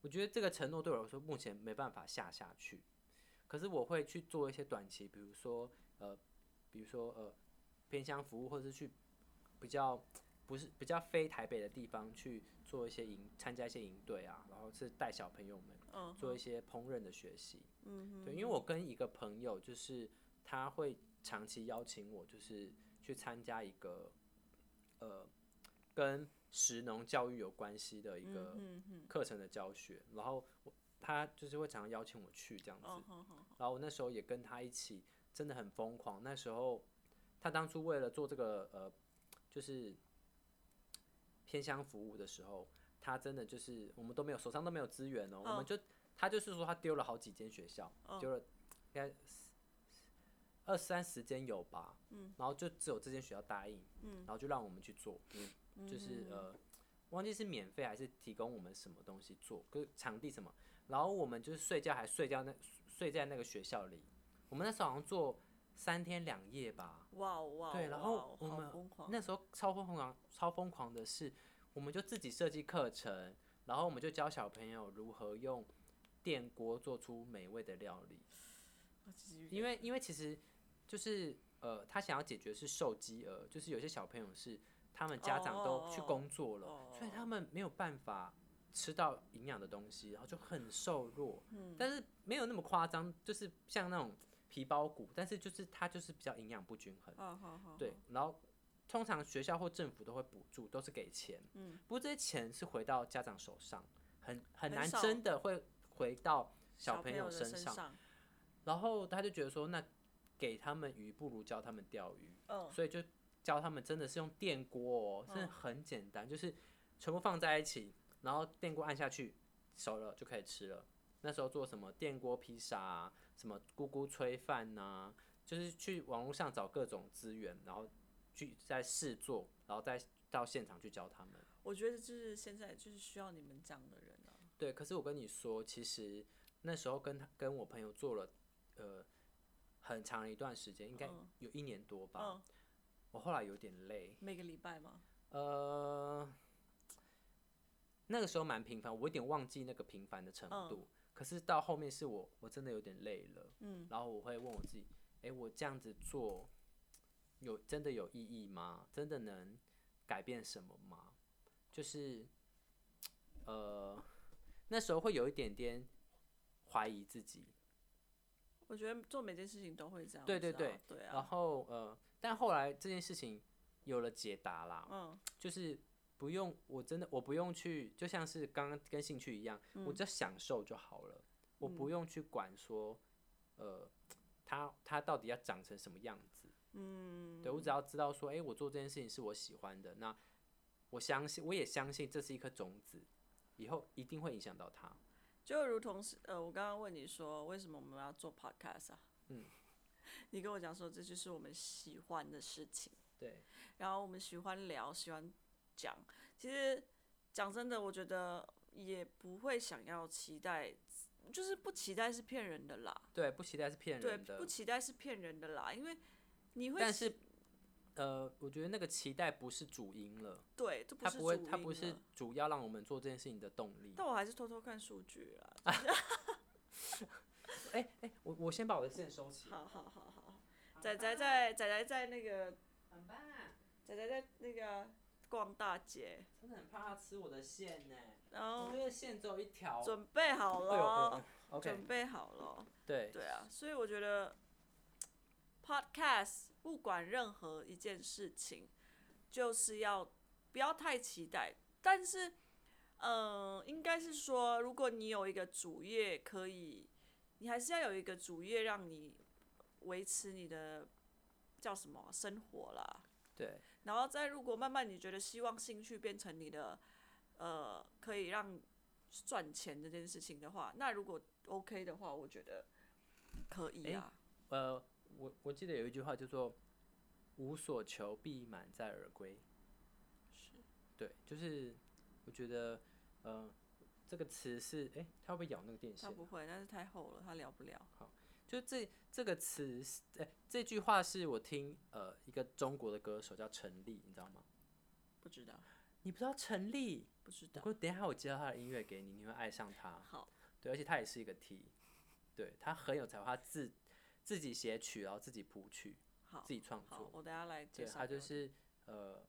我觉得这个承诺对我来说目前没办法下下去，可是我会去做一些短期，比如说呃，比如说呃偏乡服务，或者是去比较不是比较非台北的地方去做一些营，参加一些营队啊，然后是带小朋友们做一些烹饪的学习。嗯对，因为我跟一个朋友，就是他会长期邀请我，就是去参加一个呃跟食农教育有关系的一个课程的教学，然后我他就是会常常邀请我去这样子，然后我那时候也跟他一起，真的很疯狂。那时候他当初为了做这个呃，就是偏乡服务的时候，他真的就是我们都没有手上都没有资源哦，我们就他就是说他丢了好几间学校，丢了应该二三十间有吧，嗯。然后就只有这间学校答应，嗯。然后就让我们去做，嗯。就是呃，忘记是免费还是提供我们什么东西做，跟场地什么，然后我们就是睡觉还睡觉那睡在那个学校里，我们那时候好像做三天两夜吧。哇哇！对，然后我们那时候超疯狂，超疯狂的是，我们就自己设计课程，然后我们就教小朋友如何用电锅做出美味的料理。因为因为其实就是呃，他想要解决是受饥饿，就是有些小朋友是。他们家长都去工作了，所以他们没有办法吃到营养的东西，然后就很瘦弱。嗯，但是没有那么夸张，就是像那种皮包骨，但是就是它就是比较营养不均衡。对，然后通常学校或政府都会补助，都是给钱。嗯，不过这些钱是回到家长手上，很很难真的会回到小朋友身上。然后他就觉得说，那给他们鱼不如教他们钓鱼。嗯，所以就。教他们真的是用电锅，哦，真的很简单，就是全部放在一起，然后电锅按下去，熟了就可以吃了。那时候做什么电锅披萨啊，什么咕咕炊饭呐，就是去网络上找各种资源，然后去再试做，然后再到现场去教他们。我觉得就是现在就是需要你们这样的人啊。对，可是我跟你说，其实那时候跟他跟我朋友做了呃很长一段时间，应该有一年多吧。我后来有点累。每个礼拜吗？呃，那个时候蛮频繁，我有点忘记那个频繁的程度。可是到后面是我我真的有点累了。嗯。然后我会问我自己：，哎，我这样子做有真的有意义吗？真的能改变什么吗？就是，呃，那时候会有一点点怀疑自己。我觉得做每件事情都会这样。对对对。对啊。然后呃。但后来这件事情有了解答啦，嗯，就是不用，我真的我不用去，就像是刚刚跟兴趣一样，我只要享受就好了，我不用去管说，呃，它它到底要长成什么样子，嗯，对我只要知道说，哎，我做这件事情是我喜欢的，那我相信，我也相信这是一颗种子，以后一定会影响到它，就如同是呃，我刚刚问你说，为什么我们要做 podcast 啊？嗯。你跟我讲说，这就是我们喜欢的事情。对。然后我们喜欢聊，喜欢讲。其实讲真的，我觉得也不会想要期待，就是不期待是骗人的啦。对，不期待是骗人的。对，不期待是骗人的啦，因为你会。但是，呃，我觉得那个期待不是主因了。对，它不会，它不是主要让我们做这件事情的动力。但我还是偷偷看数据啦。哎哎，我我先把我的线收起。好好好好，仔仔在仔仔在那个，很棒。仔仔在那个逛大街。真的很怕他吃我的线呢。然后因为线只有一条。准备好了。准备好了。对。对啊，所以我觉得，podcast 不管任何一件事情，就是要不要太期待，但是，嗯，应该是说，如果你有一个主业可以。你还是要有一个主业，让你维持你的叫什么生活啦。对。然后再如果慢慢你觉得希望兴趣变成你的，呃，可以让赚钱这件事情的话，那如果 OK 的话，我觉得可以啊。呃，我我记得有一句话叫做“无所求必满载而归”。是。对，就是我觉得，呃。这个词是哎，它会不会咬那个电线？它不会，但是太厚了，它聊不了。好，就这这个词，哎，这句话是我听呃一个中国的歌手叫陈粒，你知道吗？不知道。你不知道陈粒？不知道。我等一下我介绍他的音乐给你，你会爱上他。好，对，而且他也是一个 T，对他很有才华，他自自己写曲，然后自己谱曲，好，自己创，作。我等下来介对绍。他就是呃，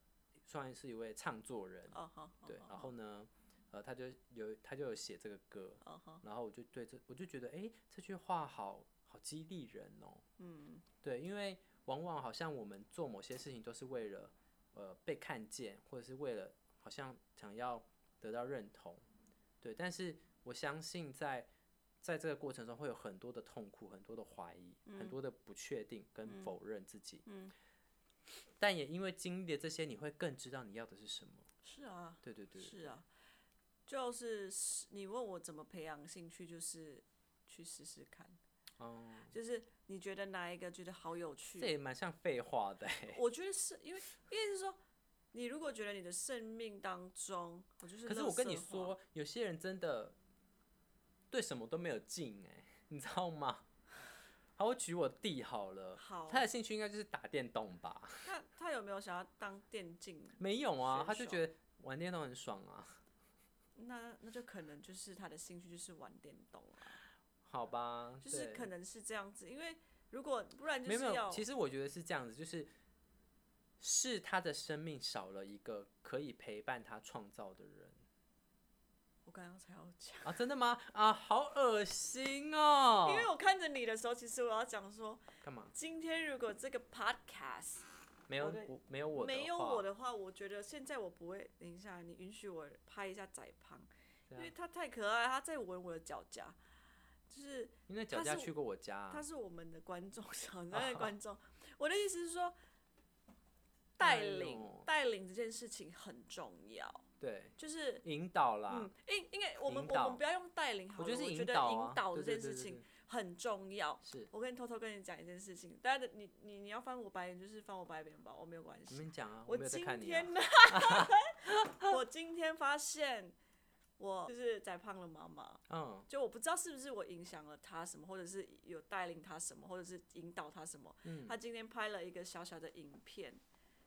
算是一位唱作人。哦好。对，然后呢，呃，他就有他就有写这个歌。然后我就对这我就觉得，哎、这句话好好激励人哦。嗯对，因为往往好像我们做某些事情都是为了呃被看见，或者是为了好像想要得到认同，对。但是我相信在在这个过程中会有很多的痛苦，很多的怀疑，很多的不确定跟否认自己。嗯，但也因为经历了这些，你会更知道你要的是什么。是啊。对对对是啊，就是你问我怎么培养兴趣，就是去试试看。哦，就是你觉得哪一个觉得好有趣？这也蛮像废话的欸。我觉得是因为，意思是说，你如果觉得你的生命当中，我就是，可是我跟你说，有些人真的对什么都没有劲哎，你知道吗？好，我举我弟好了，好，他的兴趣应该就是打电动吧？他他有没有想要当电竞？没有啊，他就觉得玩电动很爽啊。那那就可能就是他的兴趣就是玩电动啊，好吧，就是可能是这样子，因为如果不然就没有没有，其实我觉得是这样子，就是是他的生命少了一个可以陪伴他创造的人我刚刚才要讲。啊，真的吗？啊，好恶心哦！因为我看着你的时候，其实我要讲说，干嘛？今天如果这个 podcast 没有我没有我没有我的话，我觉得现在我不会。等一下，你允许我拍一下仔胖，因为他太可爱，他在闻我的脚甲，就是因为脚他是架去过我家啊、他是我们的观众，小在的观众。我的意思是说，带哎领呦带领这件事情很重要，对就是引导啦。嗯，应应该我们我们不要用带领好了，我觉得是我觉得引导啊引导这件事情很重要。是，我跟你偷偷跟你讲一件事情，大家的你你你要翻我白眼就是翻我白眼吧，我没有关你系。们讲啊，我今看你啊天。呢，我今天发现我就是宰胖了妈妈，嗯。就我不知道是不是我影响了他什么，或者是有带领他什么，或者是引导他什么。嗯。他今天拍了一个小小的影片，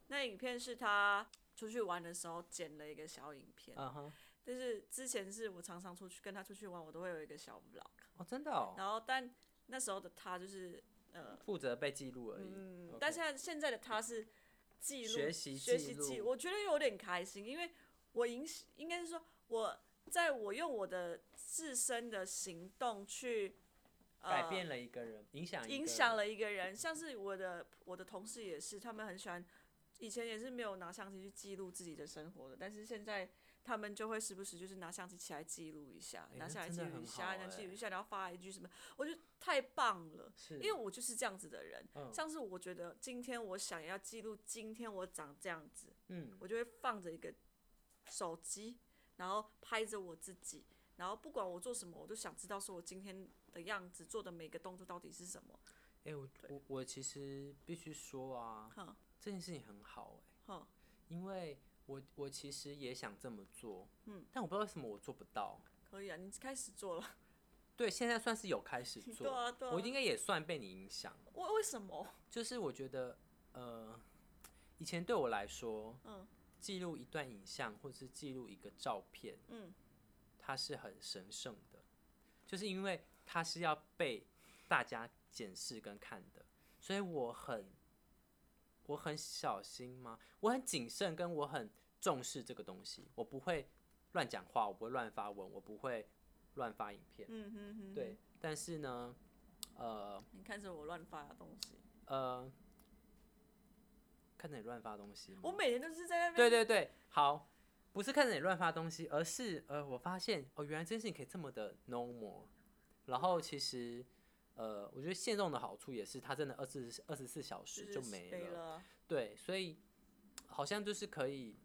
那影片是他出去玩的时候剪了一个小影片。嗯哼，但是之前是我常常出去跟他出去玩，我都会有一个小 vlog，哦，真的哦，然后但那时候的他就是呃负责被记录而已。嗯但现在现在的他是记录学习学习记，我觉得有点开心，因为我影应该是说我在我用我的自身的行动去、呃、改变了一个人，影响影响了一个人，像是我的我的同事也是，他们很喜欢，以前也是没有拿相机去记录自己的生活的，但是现在他们就会时不时就是拿相机起来记录一下，拿下来记录一下，拿记录哎一下，然后发一句什么，我觉得太棒了。因为我就是这样子的人，嗯。像是我觉得今天我想要记录今天我长这样子，嗯。我就会放着一个手机，然后拍着我自己，然后不管我做什么，我都想知道说我今天的样子做的每个动作到底是什么。哎、我我我其实必须说啊，哼这件事情很好哎、哼，因为我我其实也想这么做，嗯，但我不知道为什么我做不到。可以啊，你开始做了。对，现在算是有开始做，对啊对啊我应该也算被你影响。为为什么？就是我觉得，呃，以前对我来说，嗯记录一段影像或者是记录一个照片，嗯。它是很神圣的，就是因为它是要被大家检视跟看的，所以我很我很小心吗？我很谨慎，跟我很重视这个东西，我不会乱讲话，我不会乱发文，我不会乱发影片，嗯哼哼，对。但是呢，呃你看着我乱发的东西，呃，看着你乱发东西吗，我每天都是在那边。对对对，好，不是看着你乱发东西，而是呃，我发现哦，原来这件事情可以这么的 normal。然后其实呃，我觉得限动的好处也是它真的二十二十四小时就就是没没了，了。对，所以好像就是可以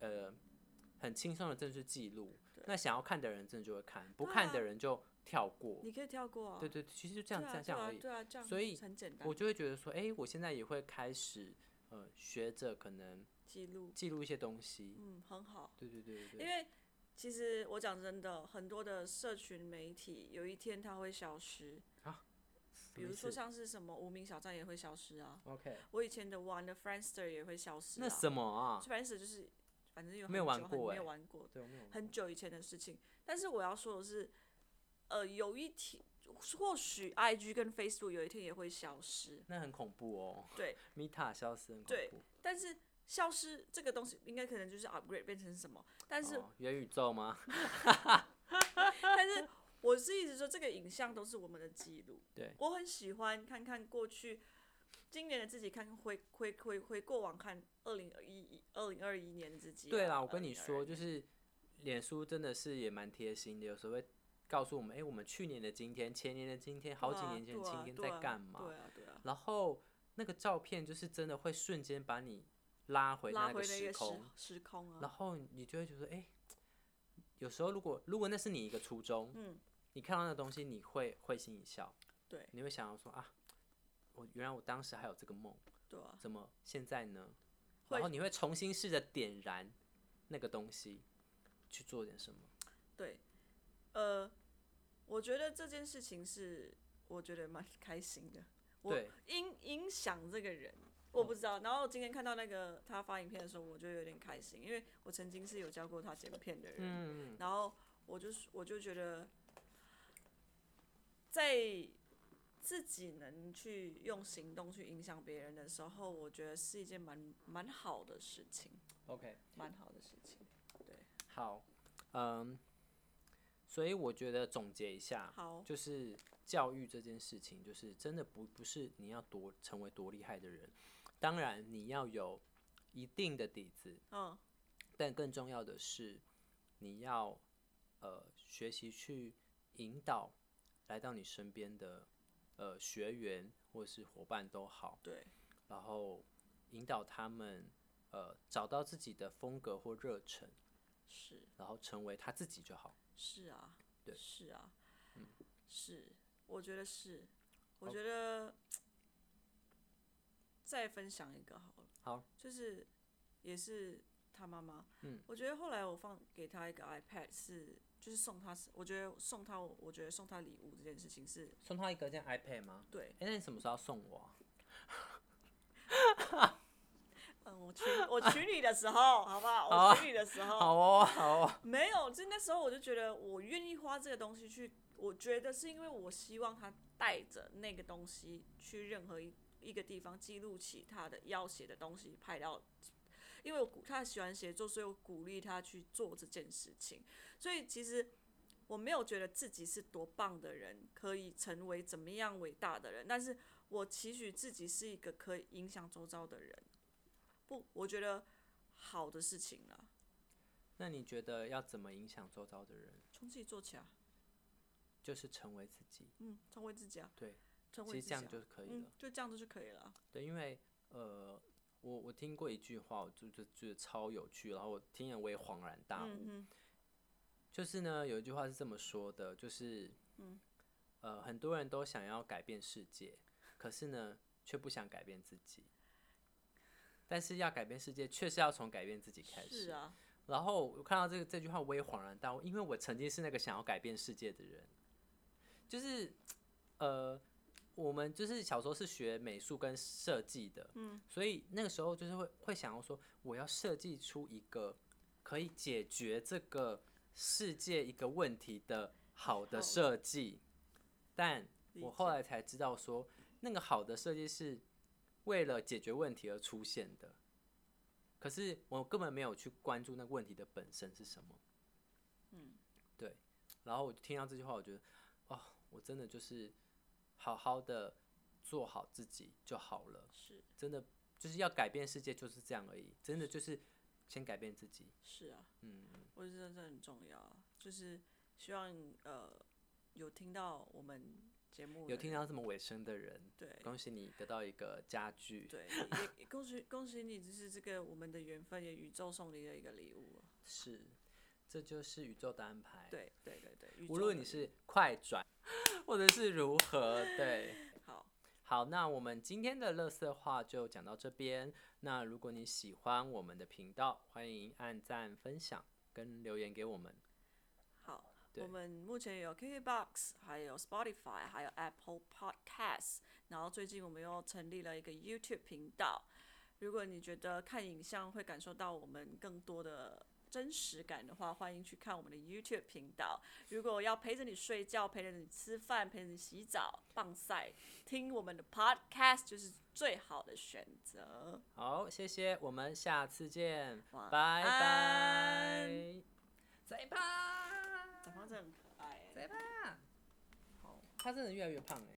呃很轻松的正式记录。那想要看的人真的就会看，不看的啊人就跳过。你可以跳过啊。对对，其实就这样啊这样这样而已。对啊，这样所以很简单。我就会觉得说，哎、我现在也会开始呃学者可能记录，记录一些东西。嗯，很好。对对对对对。因为其实我讲真的，很多的社群媒体有一天它会消失，比如说像是什么无名小站也会消失啊。OK，我以前的玩的 Friendster 也会消失啊。那什么啊？Friendster 就是反正有没有玩过欸没有玩过，对，我没有很久以前的事情。但是我要说的是，呃，有一天或许 IG 跟 Facebook 有一天也会消失，那很恐怖哦。对，Meta 消失很恐对。但是消失这个东西应该可能就是 upgrade 变成什么，但是、哦元宇宙吗？但是我是一直说这个影像都是我们的记录，对我很喜欢看看过去。今年的自己看回回回回过往看二零二一二零二一年的自己啊、对啦，我跟你说，就是脸书真的是也蛮贴心的，有时候会告诉我们，哎、我们去年的今天、前年的今天、好几年前的今天在干嘛？对啊对啊，然后那个照片就是真的会瞬间把你拉回那个时时空，时空啊，然后你就会觉得，哎、有时候如果如果那是你一个初衷，嗯，你看到那东西，你会会心一笑，对你会想要说啊，我原来我当时还有这个梦，对啊，怎么现在呢？然后你会重新试着点燃那个东西，去做点什么。对，呃，我觉得这件事情是我觉得蛮开心的。我对影影响这个人，我不知道。然后今天看到那个他发影片的时候，我就有点开心，因为我曾经是有教过他剪片的人。嗯，然后我就是我就觉得，在自己能去用行动去影响别人的时候，我觉得是一件蛮蛮好的事情，OK，蛮好的事情。对好，嗯，所以我觉得总结一下，好，就是教育这件事情，就是真的不不是你要多成为多厉害的人，当然你要有一定的底子，嗯，但更重要的是你要呃学习去引导来到你身边的呃学员或是伙伴都好，对，然后引导他们呃找到自己的风格或热忱，是。然后成为他自己就好。是啊，对。是啊，嗯。是，我觉得是，我觉得再分享一个好了，好，就是也是他妈妈，嗯，我觉得后来我放给他一个 iPad 是，就是送他，我觉得送他，我觉得送他礼物这件事情是送他一个这样 iPad 吗？对，哎、那你什么时候要送我啊？嗯，我娶我娶你的时候，好不好？我娶你的时候，好哦，好哦。没有，就那时候我就觉得我愿意花这个东西去，我觉得是因为我希望他带着那个东西去任何一一个地方记录起他的要写的东西，拍到。因为我鼓他喜欢写作，所以我鼓励他去做这件事情。所以其实我没有觉得自己是多棒的人，可以成为怎么样伟大的人，但是我期许自己是一个可以影响周遭的人。不，我觉得好的事情啦，那你觉得要怎么影响周遭的人？从自己做起啊。就是成为自己，嗯，成为自己啊，对，成为自己、啊，其实这样就可以了。嗯，就这样子就可以了啊。对，因为呃，我我听过一句话，我就就觉得超有趣，然后我听了我也恍然大悟。嗯嗯就是呢，有一句话是这么说的，就是嗯呃，很多人都想要改变世界，可是呢，却不想改变自己。但是要改变世界，确实要从改变自己开始。是啊，然后我看到这个这句话，我也恍然大悟，因为我曾经是那个想要改变世界的人，就是呃，我们就是小时候是学美术跟设计的，嗯，所以那个时候就是会会想要说，我要设计出一个可以解决这个世界一个问题的好的设计，但我后来才知道说，那个好的设计是为了解决问题而出现的。可是我根本没有去关注那个问题的本身是什么。嗯，对。然后我听到这句话，我觉得，哦，我真的就是好好的做好自己就好了。是真的就是要改变世界，就是这样而已。真的就是先改变自己。是啊，嗯，我觉得这很重要啊，就是希望呃有听到我们节目有听到这么尾声的人，对恭喜你得到一个家具。对，也 也恭喜恭喜你，就是这个我们的缘分，也宇宙送你的一个礼物啊。是，这就是宇宙的安排。，对对对对，无论你是快转，或者是如何，对。好，好，那我们今天的乐色话就讲到这边。那如果你喜欢我们的频道，欢迎按赞、分享跟留言给我们。我们目前有 KKBox，还有 Spotify，还有 Apple Podcast，然后最近我们又成立了一个 YouTube 频道，如果你觉得看影像会感受到我们更多的真实感的话，欢迎去看我们的 YouTube 频道。如果要陪着你睡觉、陪着你吃饭、陪着你洗澡、棒晒，听我们的 Podcast 就是最好的选择。好，谢谢，我们下次见，拜拜。再吧，长方真的很可爱对。吧。好，他真的越来越胖哎。